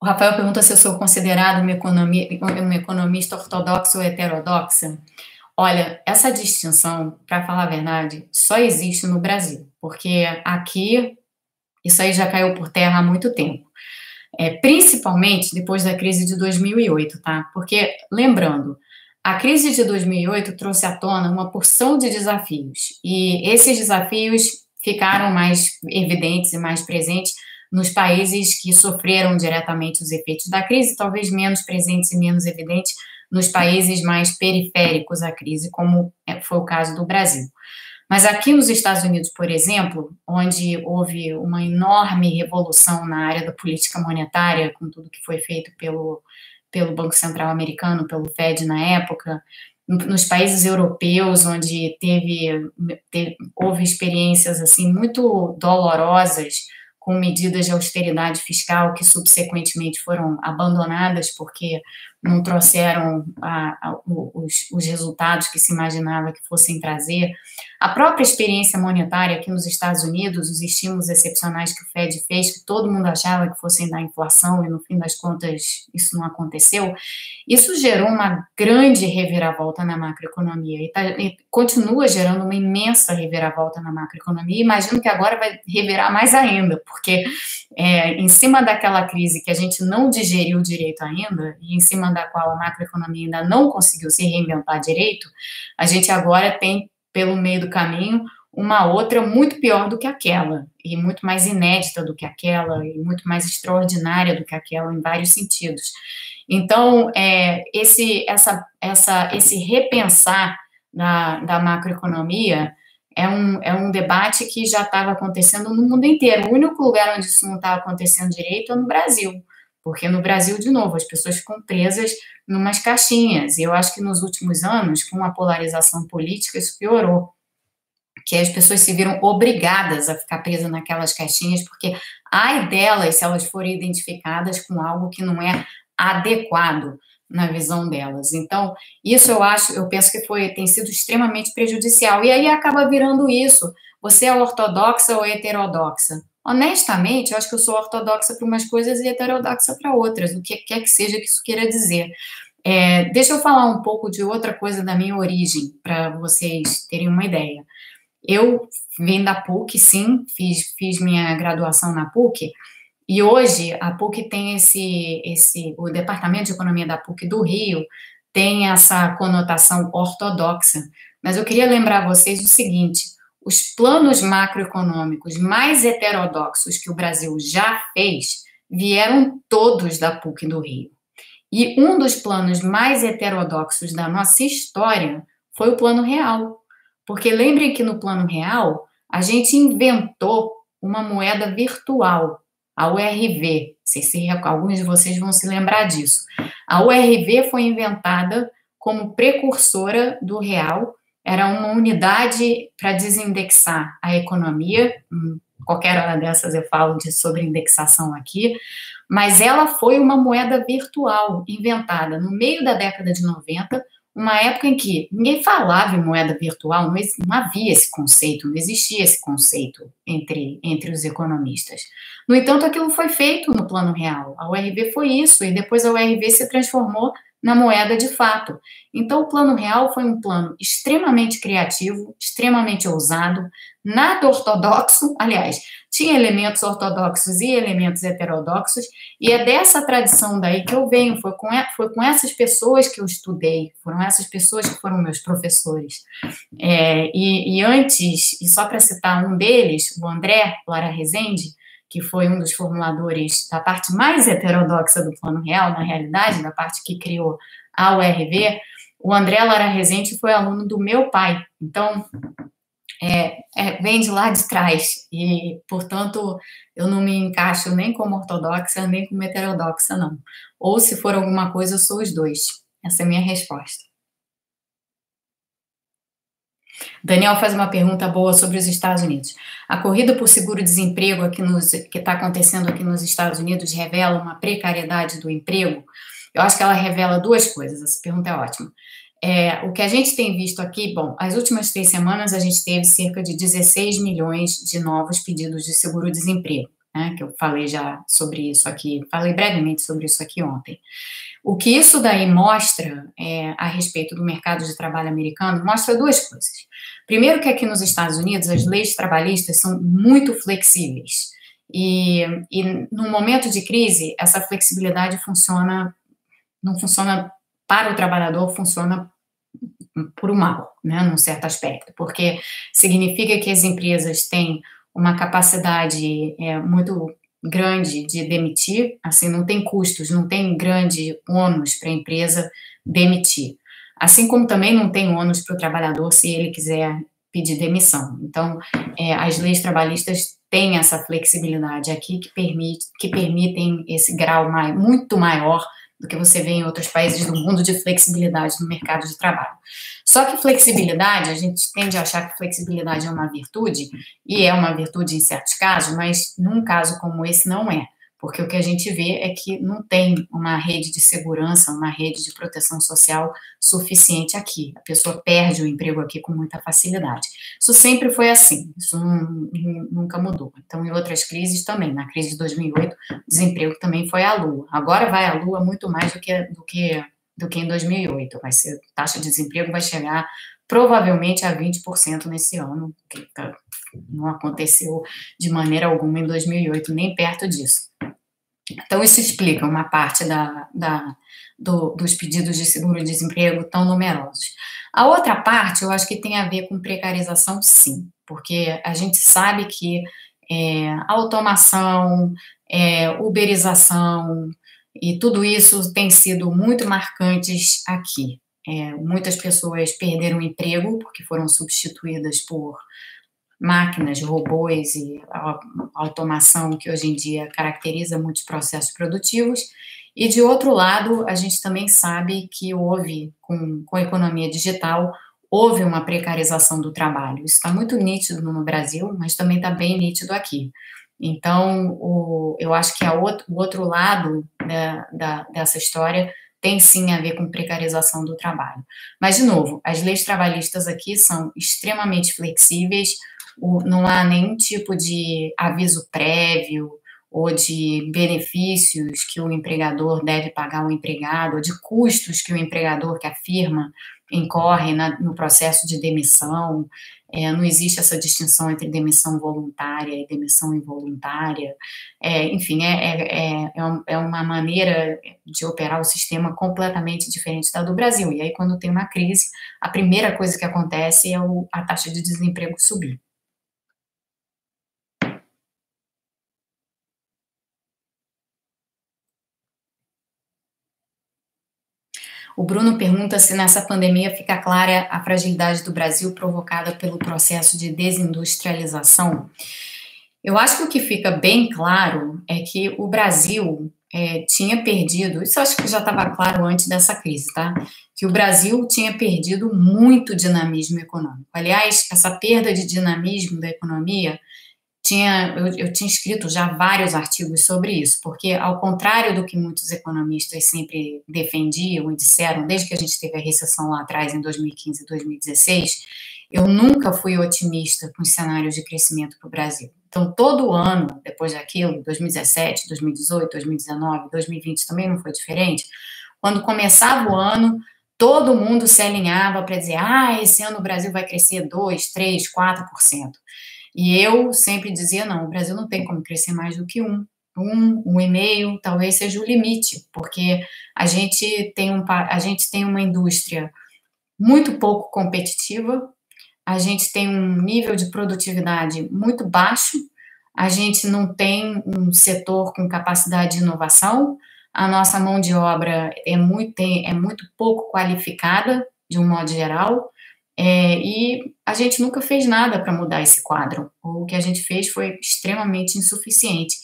O Rafael pergunta se eu sou considerado uma, economista ortodoxa ou heterodoxa. Olha, essa distinção, para falar a verdade, só existe no Brasil, porque aqui isso aí já caiu por terra há muito tempo. É, principalmente depois da crise de 2008, tá? Porque, lembrando, a crise de 2008 trouxe à tona uma porção de desafios, e esses desafios ficaram mais evidentes e mais presentes nos países que sofreram diretamente os efeitos da crise, talvez menos presentes e menos evidentes nos países mais periféricos à crise, como é, foi o caso do Brasil. Mas aqui nos Estados Unidos, por exemplo, onde houve uma enorme revolução na área da política monetária, com tudo que foi feito pelo pelo Banco Central americano, pelo Fed na época, nos países europeus, onde teve, teve, houve experiências assim muito dolorosas com medidas de austeridade fiscal que subsequentemente foram abandonadas porque não trouxeram a, a, os, os, resultados que se imaginava que fossem trazer. A própria experiência monetária aqui nos Estados Unidos, os estímulos excepcionais que o Fed fez, que todo mundo achava que fossem dar inflação e no fim das contas isso não aconteceu, isso gerou uma grande reviravolta na macroeconomia e, tá, e continua gerando uma imensa reviravolta na macroeconomia. Imagino que agora vai revirar mais ainda, porque é, em cima daquela crise que a gente não digeriu direito ainda, e em cima da qual a macroeconomia ainda não conseguiu se reinventar direito, a gente agora tem, pelo meio do caminho, uma outra muito pior do que aquela, e muito mais inédita do que aquela, e muito mais extraordinária do que aquela, em vários sentidos. Então, é, esse, essa, essa, esse repensar da, da macroeconomia é um, é um debate que já estava acontecendo no mundo inteiro. O único lugar onde isso não estava acontecendo direito é no Brasil. Porque no Brasil, de novo, as pessoas ficam presas numas caixinhas. E eu acho que nos últimos anos, com a polarização política, isso piorou. Que as pessoas se viram obrigadas a ficar presas naquelas caixinhas, porque ai delas se elas forem identificadas com algo que não é adequado na visão delas. Então, isso eu acho, eu penso que foi tem sido extremamente prejudicial. E aí acaba virando isso. Você é ortodoxa ou heterodoxa? Honestamente, eu acho que eu sou ortodoxa para umas coisas e heterodoxa para outras, o que quer que seja que isso queira dizer. É, deixa eu falar um pouco de outra coisa da minha origem, para vocês terem uma ideia. Eu vim da PUC, sim, fiz, fiz minha graduação na PUC, e hoje a PUC tem esse, esse, o Departamento de Economia da PUC do Rio tem essa conotação ortodoxa. Mas eu queria lembrar vocês o seguinte: os planos macroeconômicos mais heterodoxos que o Brasil já fez vieram todos da PUC do Rio. E um dos planos mais heterodoxos da nossa história foi o Plano Real. Porque lembrem que no Plano Real a gente inventou uma moeda virtual, a URV. Se, se, alguns de vocês vão se lembrar disso. A URV foi inventada como precursora do real, era uma unidade para desindexar a economia. Hum, qualquer hora dessas eu falo de, sobre indexação aqui, mas ela foi uma moeda virtual inventada no meio da década de 90 uma época em que ninguém falava em moeda virtual, não, não, havia esse conceito, não existia esse conceito entre, entre os economistas. No entanto, aquilo foi feito no plano real. A URV foi isso, e depois a URV se transformou na moeda de fato. Então, o plano real foi um plano extremamente criativo, extremamente ousado, nada ortodoxo, aliás, tinha elementos ortodoxos e elementos heterodoxos, e é dessa tradição daí que eu venho, foi com, foi com essas pessoas que eu estudei, foram essas pessoas que foram meus professores. É, e, e antes, e só para citar um deles, o André Lara Rezende, que foi um dos formuladores da parte mais heterodoxa do Plano Real, na realidade, da parte que criou a URV, o André Lara Rezende foi aluno do meu pai. Então, é, é, vem de lá de trás. E, portanto, eu não me encaixo nem como ortodoxa, nem como heterodoxa, não. Ou, se for alguma coisa, eu sou os dois. Essa é a minha resposta. Daniel faz uma pergunta boa sobre os Estados Unidos. A corrida por seguro-desemprego que está acontecendo aqui nos Estados Unidos revela uma precariedade do emprego? Eu acho que ela revela duas coisas. Essa pergunta é ótima. É, o que a gente tem visto aqui, bom, as últimas três semanas a gente teve cerca de 16 milhões de novos pedidos de seguro-desemprego, né, que eu falei já sobre isso aqui, falei brevemente sobre isso aqui ontem. O que isso daí mostra é, a respeito do mercado de trabalho americano, mostra duas coisas. Primeiro que aqui nos Estados Unidos as leis trabalhistas são muito flexíveis, e, e no momento de crise, essa flexibilidade funciona, não funciona para o trabalhador, funciona por um mal, né, num certo aspecto, porque significa que as empresas têm uma capacidade é, muito grande de demitir, assim, não tem custos, não tem grande ônus para a empresa demitir. Assim como também não tem ônus para o trabalhador se ele quiser pedir demissão. Então, é, as leis trabalhistas têm essa flexibilidade aqui que, permite, que permitem esse grau muito maior do que você vê em outros países do mundo de flexibilidade no mercado de trabalho. Só que flexibilidade, a gente tende a achar que flexibilidade é uma virtude, e é uma virtude em certos casos, mas num caso como esse não é porque o que a gente vê é que não tem uma rede de segurança, uma rede de proteção social suficiente aqui. A pessoa perde o emprego aqui com muita facilidade. Isso sempre foi assim, isso nunca mudou. Então, em outras crises também, na crise de 2008, o desemprego também foi à lua. Agora vai à lua muito mais do que, do que, do que em 2008. Vai ser, a taxa de desemprego vai chegar provavelmente a 20% nesse ano, que tá, não aconteceu de maneira alguma em 2008, nem perto disso. Então, isso explica uma parte da, da, do, dos pedidos de seguro-desemprego tão numerosos. A outra parte, eu acho que tem a ver com precarização, sim, porque a gente sabe que é, automação, é, uberização e tudo isso tem sido muito marcantes aqui. É, muitas pessoas perderam o emprego porque foram substituídas por máquinas, robôs e automação que hoje em dia caracteriza muitos processos produtivos. E, de outro lado, a gente também sabe que houve, com, com a economia digital, houve uma precarização do trabalho. Isso está muito nítido no Brasil, mas também está bem nítido aqui. Então, o, eu acho que outro, o outro lado da, da, dessa história tem sim a ver com precarização do trabalho. Mas, de novo, as leis trabalhistas aqui são extremamente flexíveis, não há nenhum tipo de aviso prévio ou de benefícios que o empregador deve pagar ao empregado, ou de custos que o empregador, que a firma incorre na, no processo de demissão. É, não existe essa distinção entre demissão voluntária e demissão involuntária. É, enfim, é, é, é, é uma maneira de operar o sistema completamente diferente da do Brasil. E aí, quando tem uma crise, a primeira coisa que acontece é o, a taxa de desemprego subir. O Bruno pergunta se nessa pandemia fica clara a fragilidade do Brasil provocada pelo processo de desindustrialização. Eu acho que o que fica bem claro é que o Brasil é, tinha perdido, isso acho que já estava claro antes dessa crise, tá? Que o Brasil tinha perdido muito dinamismo econômico. Aliás, essa perda de dinamismo da economia tinha, eu, eu, tinha escrito já vários artigos sobre isso, porque ao contrário do que muitos economistas sempre defendiam e disseram, desde que a gente teve a recessão lá atrás, em 2015 e 2016, eu nunca fui otimista com os cenários de crescimento para o Brasil. Então, todo ano, depois daquilo, 2017, 2018, 2019, 2020 também não foi diferente, quando começava o ano, todo mundo se alinhava para dizer, ah, esse ano o Brasil vai crescer 2, 3, 4%. E eu sempre dizia, não, o Brasil não tem como crescer mais do que um. Um, um e meio, talvez seja o limite, porque a gente tem, um, a gente tem uma indústria muito pouco competitiva, a gente tem um nível de produtividade muito baixo, a gente não tem um setor com capacidade de inovação, a nossa mão de obra é muito, é muito pouco qualificada, de um modo geral, é, e a gente nunca fez nada para mudar esse quadro. O que a gente fez foi extremamente insuficiente.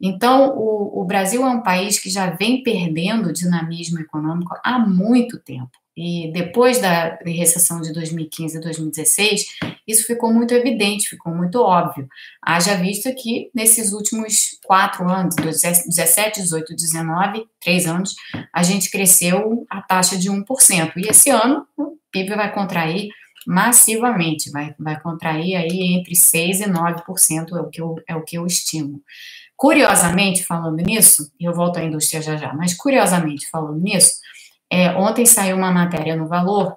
Então, o, o, Brasil é um país que já vem perdendo dinamismo econômico há muito tempo. E depois da recessão de 2015 e 2016, isso ficou muito evidente, ficou muito óbvio. Haja vista que nesses últimos quatro anos, 17, 18, 19, três anos, a gente cresceu a taxa de 1%. E esse ano, o PIB vai contrair massivamente, vai, vai contrair aí entre 6% e 9%, é o que eu, é o que eu estimo. Curiosamente, falando nisso, eu volto à indústria já já, mas curiosamente falando nisso, é, ontem saiu uma matéria no Valor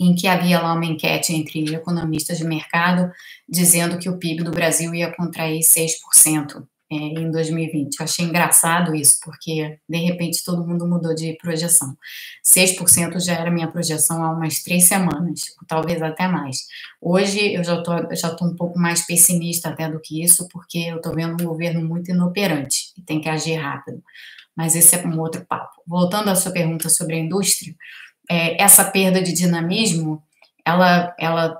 em que havia lá uma enquete entre economistas de mercado dizendo que o PIB do Brasil ia contrair 6% é, em 2020. Eu achei engraçado isso, porque de repente todo mundo mudou de projeção. 6% já era minha projeção há umas três semanas, talvez até mais. Hoje eu já estou já tô um pouco mais pessimista até do que isso, porque eu estou vendo um governo muito inoperante e tem que agir rápido. Mas esse é um outro papo. Voltando à sua pergunta sobre a indústria, é, essa perda de dinamismo, ela, ela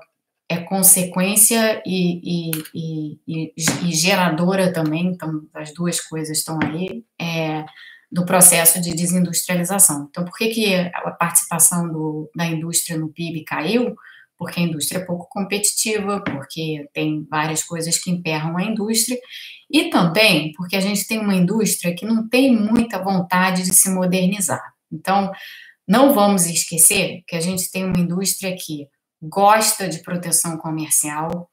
é consequência e, e, e, e, geradora também, então as duas coisas estão aí, é, do processo de desindustrialização. Então, por que, que a participação do, da indústria no PIB caiu? Porque a indústria é pouco competitiva, porque tem várias coisas que emperram a indústria, e também porque a gente tem uma indústria que não tem muita vontade de se modernizar. Então, não vamos esquecer que a gente tem uma indústria que gosta de proteção comercial,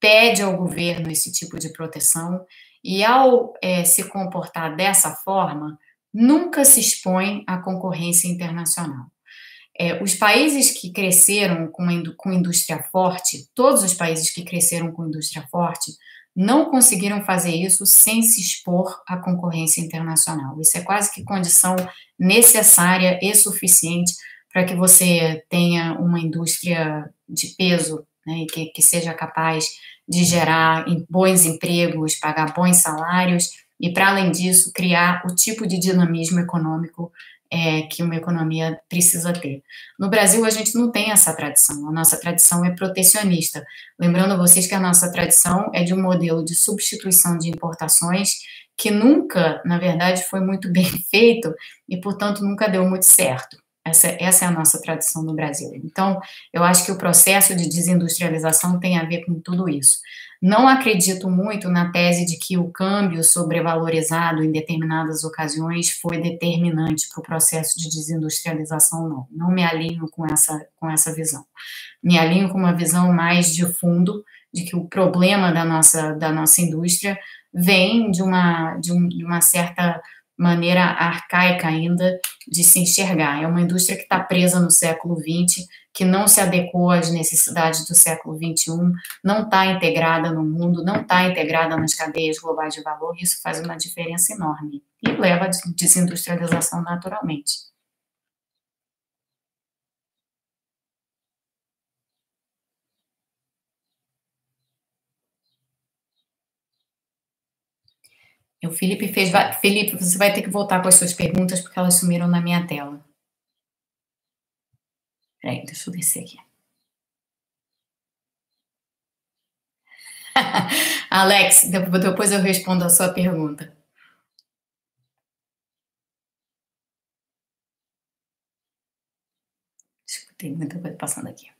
pede ao governo esse tipo de proteção e, ao é, se comportar dessa forma, nunca se expõe à concorrência internacional. É, os países que cresceram com, com indústria forte, todos os países que cresceram com indústria forte, não conseguiram fazer isso sem se expor à concorrência internacional. Isso é quase que condição necessária e suficiente para que você tenha uma indústria de peso, né, que, que seja capaz de gerar bons empregos, pagar bons salários e, para além disso, criar o tipo de dinamismo econômico é, que uma economia precisa ter. No Brasil, a gente não tem essa tradição, a nossa tradição é protecionista. Lembrando vocês que a nossa tradição é de um modelo de substituição de importações que nunca, na verdade, foi muito bem feito e, portanto, nunca deu muito certo. Essa, essa é a nossa tradição no Brasil. Então, eu acho que o processo de desindustrialização tem a ver com tudo isso. Não acredito muito na tese de que o câmbio sobrevalorizado em determinadas ocasiões foi determinante para o processo de desindustrialização, não. Não me alinho com essa, com essa visão. Me alinho com uma visão mais de fundo de que o problema da nossa, da nossa indústria vem de uma, de, um, de uma certa maneira arcaica ainda de se enxergar. É uma indústria que está presa no século XX, que não se adequou às necessidades do século XXI, não está integrada no mundo, não está integrada nas cadeias globais de valor, isso faz uma diferença enorme e leva à desindustrialização naturalmente. O Felipe fez. Felipe, você vai ter que voltar com as suas perguntas porque elas sumiram na minha tela. Peraí, deixa eu descer aqui. Alex, depois eu respondo a sua pergunta. Tem muita coisa passando aqui.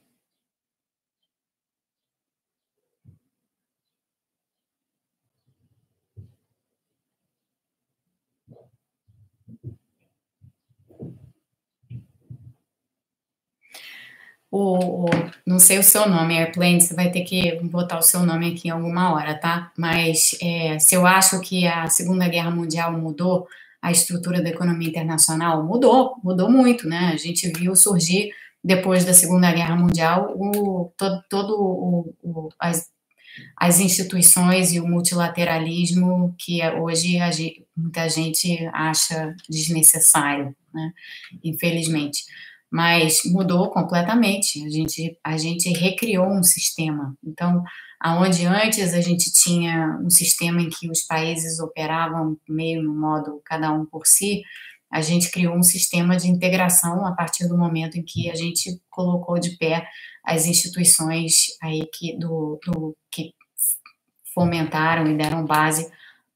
O, o, não sei o seu nome, Airplane, você vai ter que botar o seu nome aqui em alguma hora, tá? Mas é, se eu acho que a Segunda Guerra Mundial mudou a estrutura da economia internacional, mudou, mudou muito, né? A gente viu surgir depois da Segunda Guerra Mundial o, todo, todo o, o as, as instituições e o multilateralismo que hoje a, muita gente acha desnecessário, né? Infelizmente mas mudou completamente. A gente, a gente recriou um sistema. Então, aonde antes a gente tinha um sistema em que os países operavam meio no modo cada um por si, a gente criou um sistema de integração a partir do momento em que a gente colocou de pé as instituições aí que, do, do que fomentaram e deram base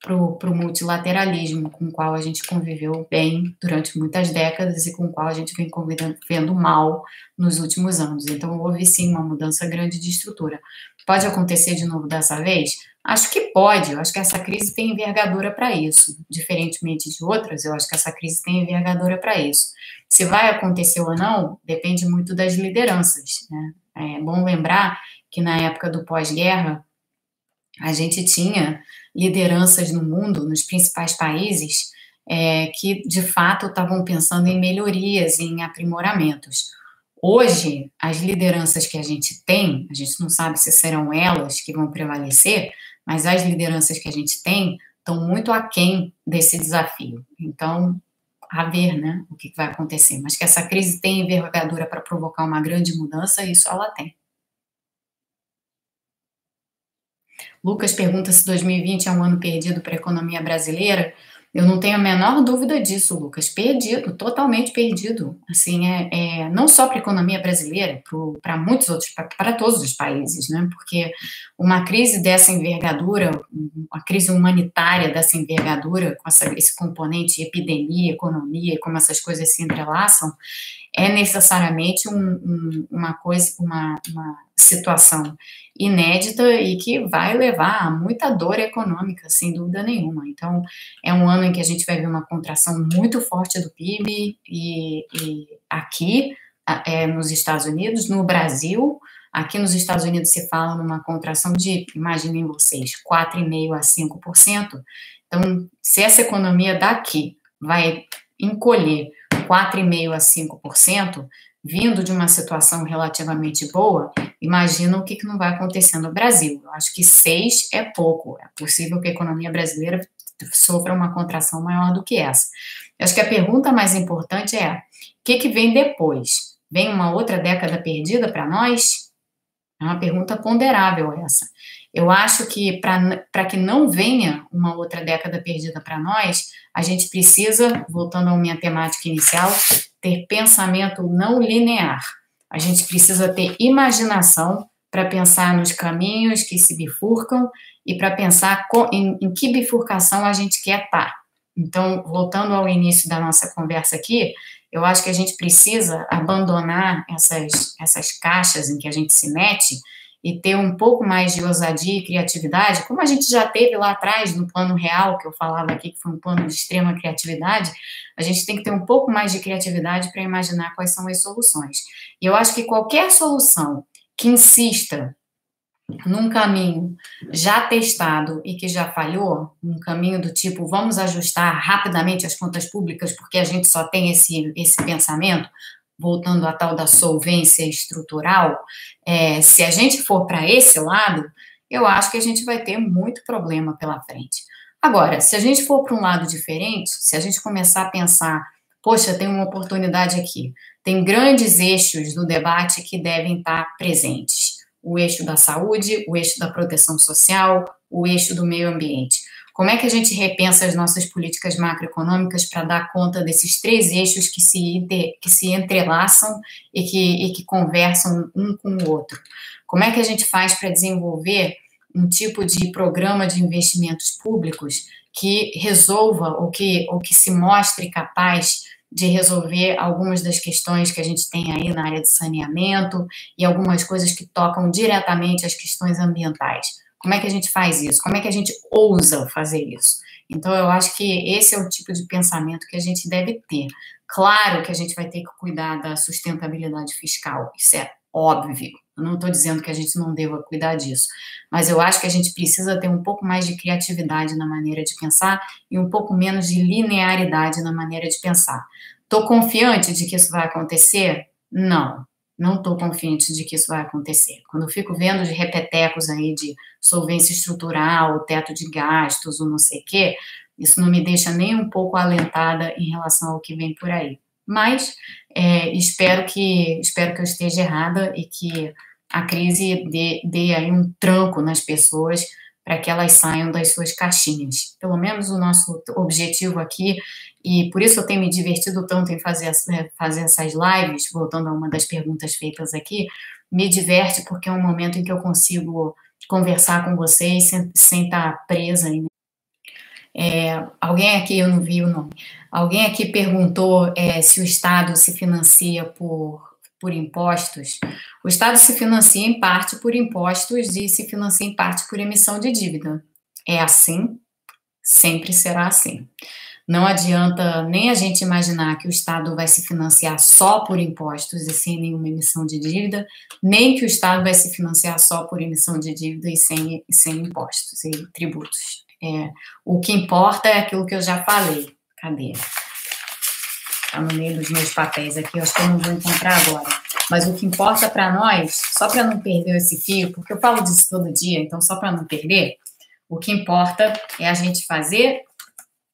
para o multilateralismo, com o qual a gente conviveu bem durante muitas décadas e com o qual a gente vem convivendo mal nos últimos anos. Então, houve sim uma mudança grande de estrutura. Pode acontecer de novo dessa vez? Acho que pode, eu acho que essa crise tem envergadura para isso. Diferentemente de outras, eu acho que essa crise tem envergadura para isso. Se vai acontecer ou não, depende muito das lideranças. Né? É bom lembrar que na época do pós-guerra, a gente tinha lideranças no mundo, nos principais países, é, que de fato estavam pensando em melhorias, em aprimoramentos. Hoje, as lideranças que a gente tem, a gente não sabe se serão elas que vão prevalecer, mas as lideranças que a gente tem estão muito aquém desse desafio. Então, a ver né, o que vai acontecer. Mas que essa crise tem envergadura para provocar uma grande mudança, isso ela tem. Lucas pergunta se 2020 é um ano perdido para a economia brasileira. Eu não tenho a menor dúvida disso, Lucas. Perdido, totalmente perdido. Assim, é, é não só para a economia brasileira, para muitos outros, para todos os países, né? Porque uma crise dessa envergadura, uma crise humanitária dessa envergadura, com essa, esse componente epidemia, economia, como essas coisas se entrelaçam, é necessariamente um, um, uma coisa, uma, uma situação inédita e que vai levar a muita dor econômica, sem dúvida nenhuma. Então, é um ano em que a gente vai ver uma contração muito forte do PIB e, e aqui é, nos Estados Unidos, no Brasil, aqui nos Estados Unidos se fala numa contração de, imaginem vocês, 4,5% a 5%. Então, se essa economia daqui vai encolher 4,5% a 5%, vindo de uma situação relativamente boa, imagina o que, que não vai acontecer no Brasil. Eu acho que 6 é pouco. É possível que a economia brasileira sofra uma contração maior do que essa. Eu acho que a pergunta mais importante é: o que, que vem depois? Vem uma outra década perdida para nós? É uma pergunta ponderável essa. Eu acho que para que não venha uma outra década perdida para nós, a gente precisa, voltando à minha temática inicial, ter pensamento não linear. A gente precisa ter imaginação para pensar nos caminhos que se bifurcam e para pensar em, em, que bifurcação a gente quer estar. Então, voltando ao início da nossa conversa aqui, Eu acho que a gente precisa abandonar essas, essas caixas em que a gente se mete e ter um pouco mais de ousadia e criatividade, como a gente já teve lá atrás no plano real, que eu falava aqui, que foi um plano de extrema criatividade, a gente tem que ter um pouco mais de criatividade para imaginar quais são as soluções. E eu acho que qualquer solução que insista num caminho já testado e que já falhou, um caminho do tipo vamos ajustar rapidamente as contas públicas porque a gente só tem esse, esse pensamento, voltando à tal da solvência estrutural, é, se a gente for para esse lado, eu acho que a gente vai ter muito problema pela frente. Agora, se a gente for para um lado diferente, se a gente começar a pensar, poxa, tem uma oportunidade aqui, tem grandes eixos do debate que devem estar presentes: o eixo da saúde, o eixo da proteção social, o eixo do meio ambiente. Como é que a gente repensa as nossas políticas macroeconômicas para dar conta desses três eixos que se, que se entrelaçam e que, e que conversam um com o outro? Como é que a gente faz para desenvolver um tipo de programa de investimentos públicos que resolva ou que, ou que se mostre capaz de resolver algumas das questões que a gente tem aí na área de saneamento e algumas coisas que tocam diretamente as questões ambientais. Como é que a gente faz isso? Como é que a gente ousa fazer isso? Então, eu acho que esse é o tipo de pensamento que a gente deve ter. Claro que a gente vai ter que cuidar da sustentabilidade fiscal, isso é óbvio. Eu não estou dizendo que a gente não deva cuidar disso, mas eu acho que a gente precisa ter um pouco mais de criatividade na maneira de pensar e um pouco menos de linearidade na maneira de pensar. Estou confiante de que isso vai acontecer? Não não estou confiante de que isso vai acontecer. Quando eu fico vendo de repetecos aí de solvência estrutural, teto de gastos, ou não sei o quê, isso não me deixa nem um pouco alentada em relação ao que vem por aí. Mas é, espero que espero que eu esteja errada e que a crise dê, dê aí um tranco nas pessoas para que elas saiam das suas caixinhas. Pelo menos o nosso objetivo aqui, e por isso eu tenho me divertido tanto em fazer, né, fazer essas lives, voltando a uma das perguntas feitas aqui, me diverte porque é um momento em que eu consigo conversar com vocês sem, sem estar presa. Em... É, alguém aqui, eu não vi o nome, alguém aqui perguntou é, se o Estado se financia por por impostos, o Estado se financia em parte por impostos e se financia em parte por emissão de dívida. É assim, sempre será assim. Não adianta nem a gente imaginar que o Estado vai se financiar só por impostos e sem nenhuma emissão de dívida, nem que o Estado vai se financiar só por emissão de dívida e sem, sem impostos e tributos. É, o que importa é aquilo que eu já falei. Cadê? Está no meio dos meus papéis aqui, acho que eu não vou encontrar agora. Mas o que importa para nós, só para não perder esse fio, porque eu falo disso todo dia, então só para não perder, o que importa é a gente fazer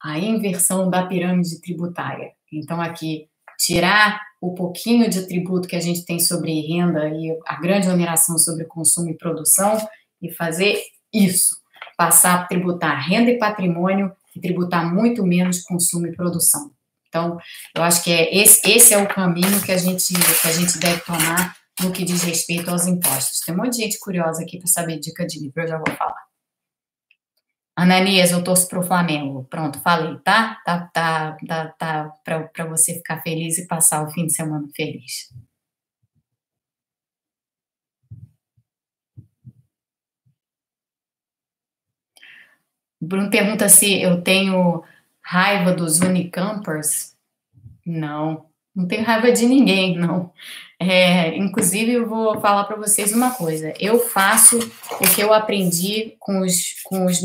a inversão da pirâmide tributária. Então, aqui, tirar o pouquinho de tributo que a gente tem sobre renda e a grande oneração sobre consumo e produção e fazer isso. Passar a tributar renda e patrimônio e tributar muito menos consumo e produção. Então, eu acho que é esse, esse é o caminho que a gente que a gente deve tomar no que diz respeito aos impostos. Tem um monte de gente curiosa aqui para saber dica de livro, eu já vou falar. Ananias, eu torço para o Flamengo. Pronto, falei, tá? Tá, tá, tá, tá para você ficar feliz e passar o fim de semana feliz. Bruno pergunta se eu tenho raiva dos Unicampers? Não, não tenho raiva de ninguém, não. É, inclusive, eu vou falar para vocês uma coisa. Eu faço o que eu aprendi com os, com os,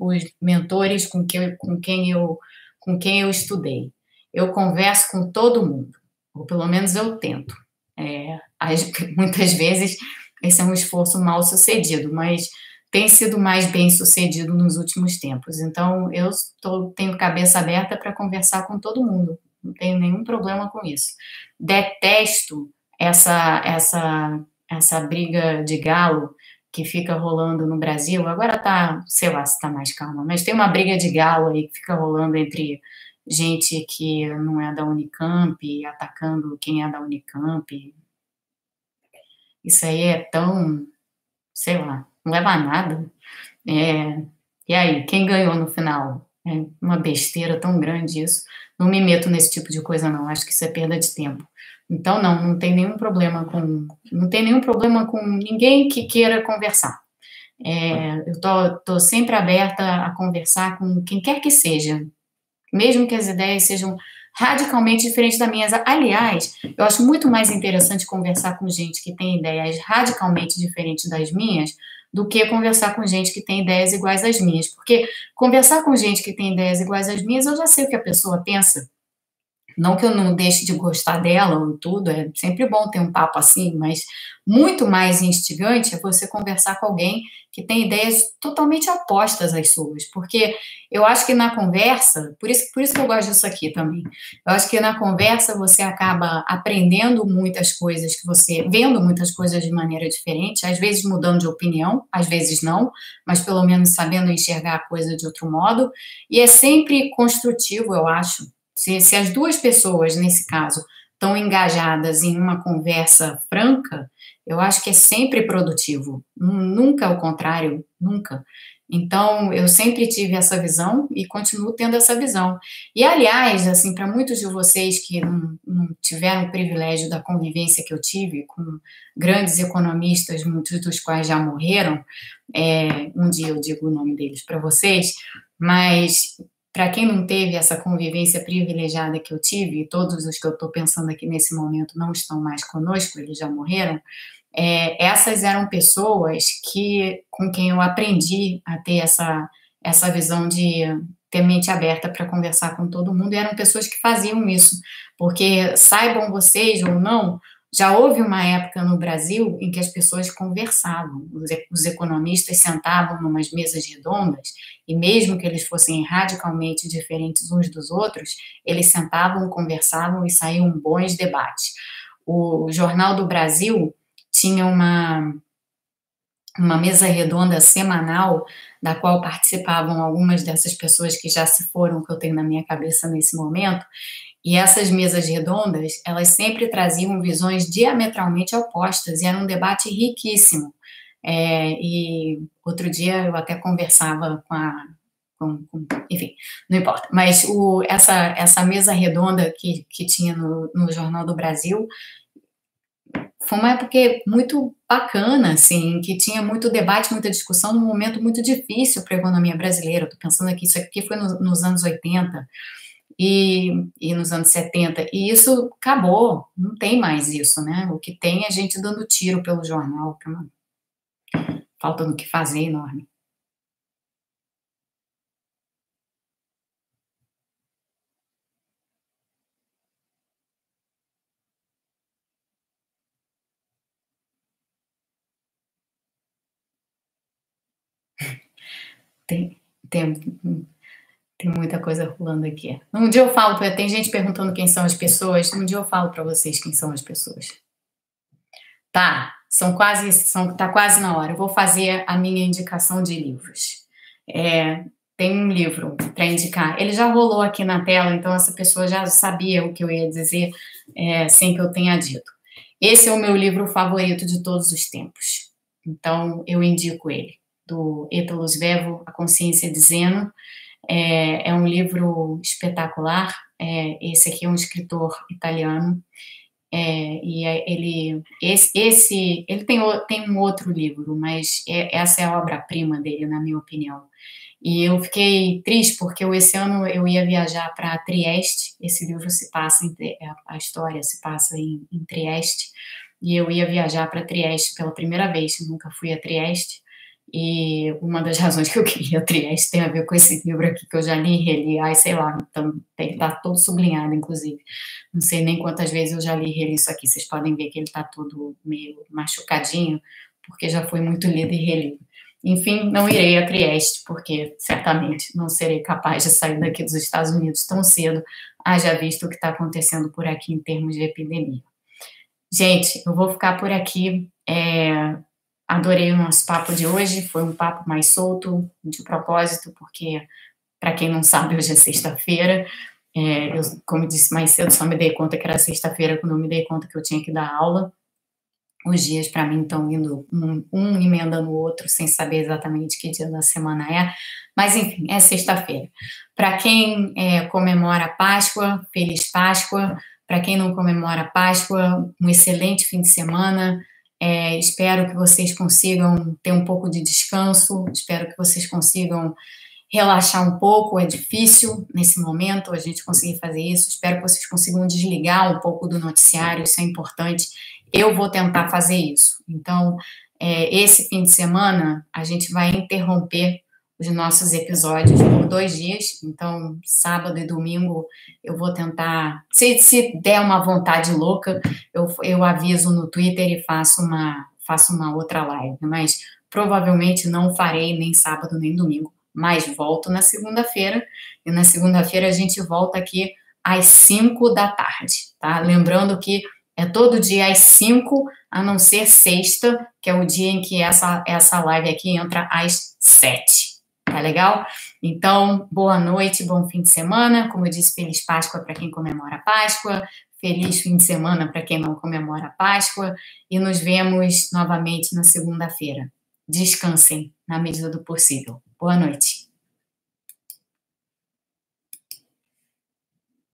os mentores com, que com, quem eu, com quem eu estudei. Eu converso com todo mundo, ou pelo menos eu tento. É, muitas vezes esse é um esforço mal sucedido, mas tem sido mais bem sucedido nos últimos tempos. Então, eu tô, tenho cabeça aberta para conversar com todo mundo, não tenho nenhum problema com isso. Detesto essa, essa, essa briga de galo que fica rolando no Brasil. Agora tá, sei lá se tá mais calma, mas tem uma briga de galo aí que fica rolando entre gente que não é da Unicamp atacando quem é da Unicamp. Isso aí é tão, sei lá, não leva a nada. É, e aí, quem ganhou no final? É uma besteira tão grande isso. não me meto nesse tipo de coisa, não. Acho que isso é perda de tempo. Então, não, não tem nenhum problema com. Não tem nenhum problema com ninguém que queira conversar. É, eu tô, tô sempre aberta a conversar com quem quer que seja, mesmo que as ideias sejam radicalmente diferentes das minhas. Aliás, eu acho muito mais interessante conversar com gente que tem ideias radicalmente diferentes das minhas do que conversar com gente que tem ideias iguais às minhas. Porque conversar com gente que tem ideias iguais às minhas, eu já sei o que a pessoa pensa. Não que eu não deixe de gostar dela ou tudo, é sempre bom ter um papo assim, mas muito mais instigante é você conversar com alguém que tem ideias totalmente opostas às suas, porque eu acho que na conversa, por isso, por isso que eu gosto disso aqui também, eu acho que na conversa você acaba aprendendo muitas coisas que você, vendo muitas coisas de maneira diferente, às vezes mudando de opinião, às vezes não, mas pelo menos sabendo enxergar a coisa de outro modo, e é sempre construtivo, eu acho, se, se as duas pessoas, nesse caso, estão engajadas em uma conversa franca, eu acho que é sempre produtivo, nunca o contrário, nunca. Então, eu sempre tive essa visão e continuo tendo essa visão. E, aliás, assim, para muitos de vocês que não, não, tiveram o privilégio da convivência que eu tive com grandes economistas, muitos dos quais já morreram, é, um dia eu digo o nome deles para vocês, mas para quem não teve essa convivência privilegiada que eu tive, e todos os que eu estou pensando aqui nesse momento não estão mais conosco, eles já morreram, é, essas eram pessoas que com quem eu aprendi a ter essa, essa visão de ter mente aberta para conversar com todo mundo, e eram pessoas que faziam isso, porque saibam vocês ou não, já houve uma época no Brasil em que as pessoas conversavam, os economistas sentavam numas mesas redondas e, mesmo que eles fossem radicalmente diferentes uns dos outros, eles sentavam, conversavam e saíam bons debates. O Jornal do Brasil tinha uma, uma mesa redonda semanal, da qual participavam algumas dessas pessoas que já se foram, que eu tenho na minha cabeça nesse momento, e essas mesas redondas, elas sempre traziam visões diametralmente opostas, e era um debate riquíssimo. É, e outro dia eu até conversava com a. Com, com, enfim, não importa. Mas o, essa, essa mesa redonda que, que tinha no, no Jornal do Brasil foi uma época muito bacana, assim, que tinha muito debate, muita discussão, num momento muito difícil para a economia brasileira. Estou pensando aqui, isso aqui foi no, nos anos 80 e, e nos anos 70, e isso acabou, não tem mais isso, né? O que tem é gente dando tiro pelo jornal, que é uma falta que fazer enorme. Tem, tem tem muita coisa rolando aqui. Um dia eu falo, tem gente perguntando quem são as pessoas, um dia eu falo para vocês quem são as pessoas. Tá, são quase, são, tá quase na hora. Eu vou fazer a minha indicação de livros. É, tem um livro para indicar. Ele já rolou aqui na tela, então essa pessoa já sabia o que eu ia dizer é, sem que eu tenha dito. Esse é o meu livro favorito de todos os tempos. Então eu indico ele, do Ítalo Svevo, A Consciência de Zeno. É, é um livro espetacular. É, esse aqui é um escritor italiano. É, e é, ele esse, esse ele tem, tem um outro livro, mas é, essa é a obra-prima dele, na minha opinião. E eu fiquei triste porque esse ano eu ia viajar para Trieste. Esse livro se passa em, a história se passa em, em Trieste e eu ia viajar para Trieste pela primeira vez. Nunca fui a Trieste e uma das razões que eu queria Trieste tem a ver com esse livro aqui que eu já li reli. Ai, sei lá, então tem tá todo sublinhado, inclusive. Não sei nem quantas vezes eu já li reli isso aqui. Vocês podem ver que ele está todo meio machucadinho, porque já foi muito lido e relido. Enfim, não irei a Trieste, porque certamente não serei capaz de sair daqui dos Estados Unidos tão cedo, haja visto o que está acontecendo por aqui em termos de epidemia. Gente, eu vou ficar por aqui. É, Adorei o nosso papo de hoje, foi um papo mais solto, de propósito, porque, para quem não sabe, hoje é sexta-feira. É, eu, como disse mais cedo, só me dei conta que era sexta-feira quando eu me dei conta que eu tinha que dar aula. os dias para mim estão indo um, um emendando o outro sem saber exatamente que dia da semana é, mas enfim, é sexta-feira. Para quem é, comemora a Páscoa, feliz Páscoa. Para quem não comemora a Páscoa, um excelente fim de semana. É, espero que vocês consigam ter um pouco de descanso, espero que vocês consigam relaxar um pouco. É difícil nesse momento a gente conseguir fazer isso. Espero que vocês consigam desligar um pouco do noticiário, isso é importante. Eu vou tentar fazer isso. Então, é, esse fim de semana, a gente vai interromper os nossos episódios por dois dias. Então, sábado e domingo, eu vou tentar. Se, se der uma vontade louca, eu, eu aviso no Twitter e faço uma, faço uma outra live. Mas provavelmente não farei nem sábado nem domingo. Mas volto na segunda-feira. E na segunda-feira a gente volta aqui às 5 da tarde, tá? Lembrando que é todo dia às 5, a não ser sexta, que é o dia em que essa, essa live aqui entra às 7. Tá legal? Então, boa noite, bom fim de semana. Como eu disse, feliz Páscoa para quem comemora a Páscoa. Feliz fim de semana para quem não comemora a Páscoa. E nos vemos novamente na segunda-feira. Descansem na medida do possível. Boa noite.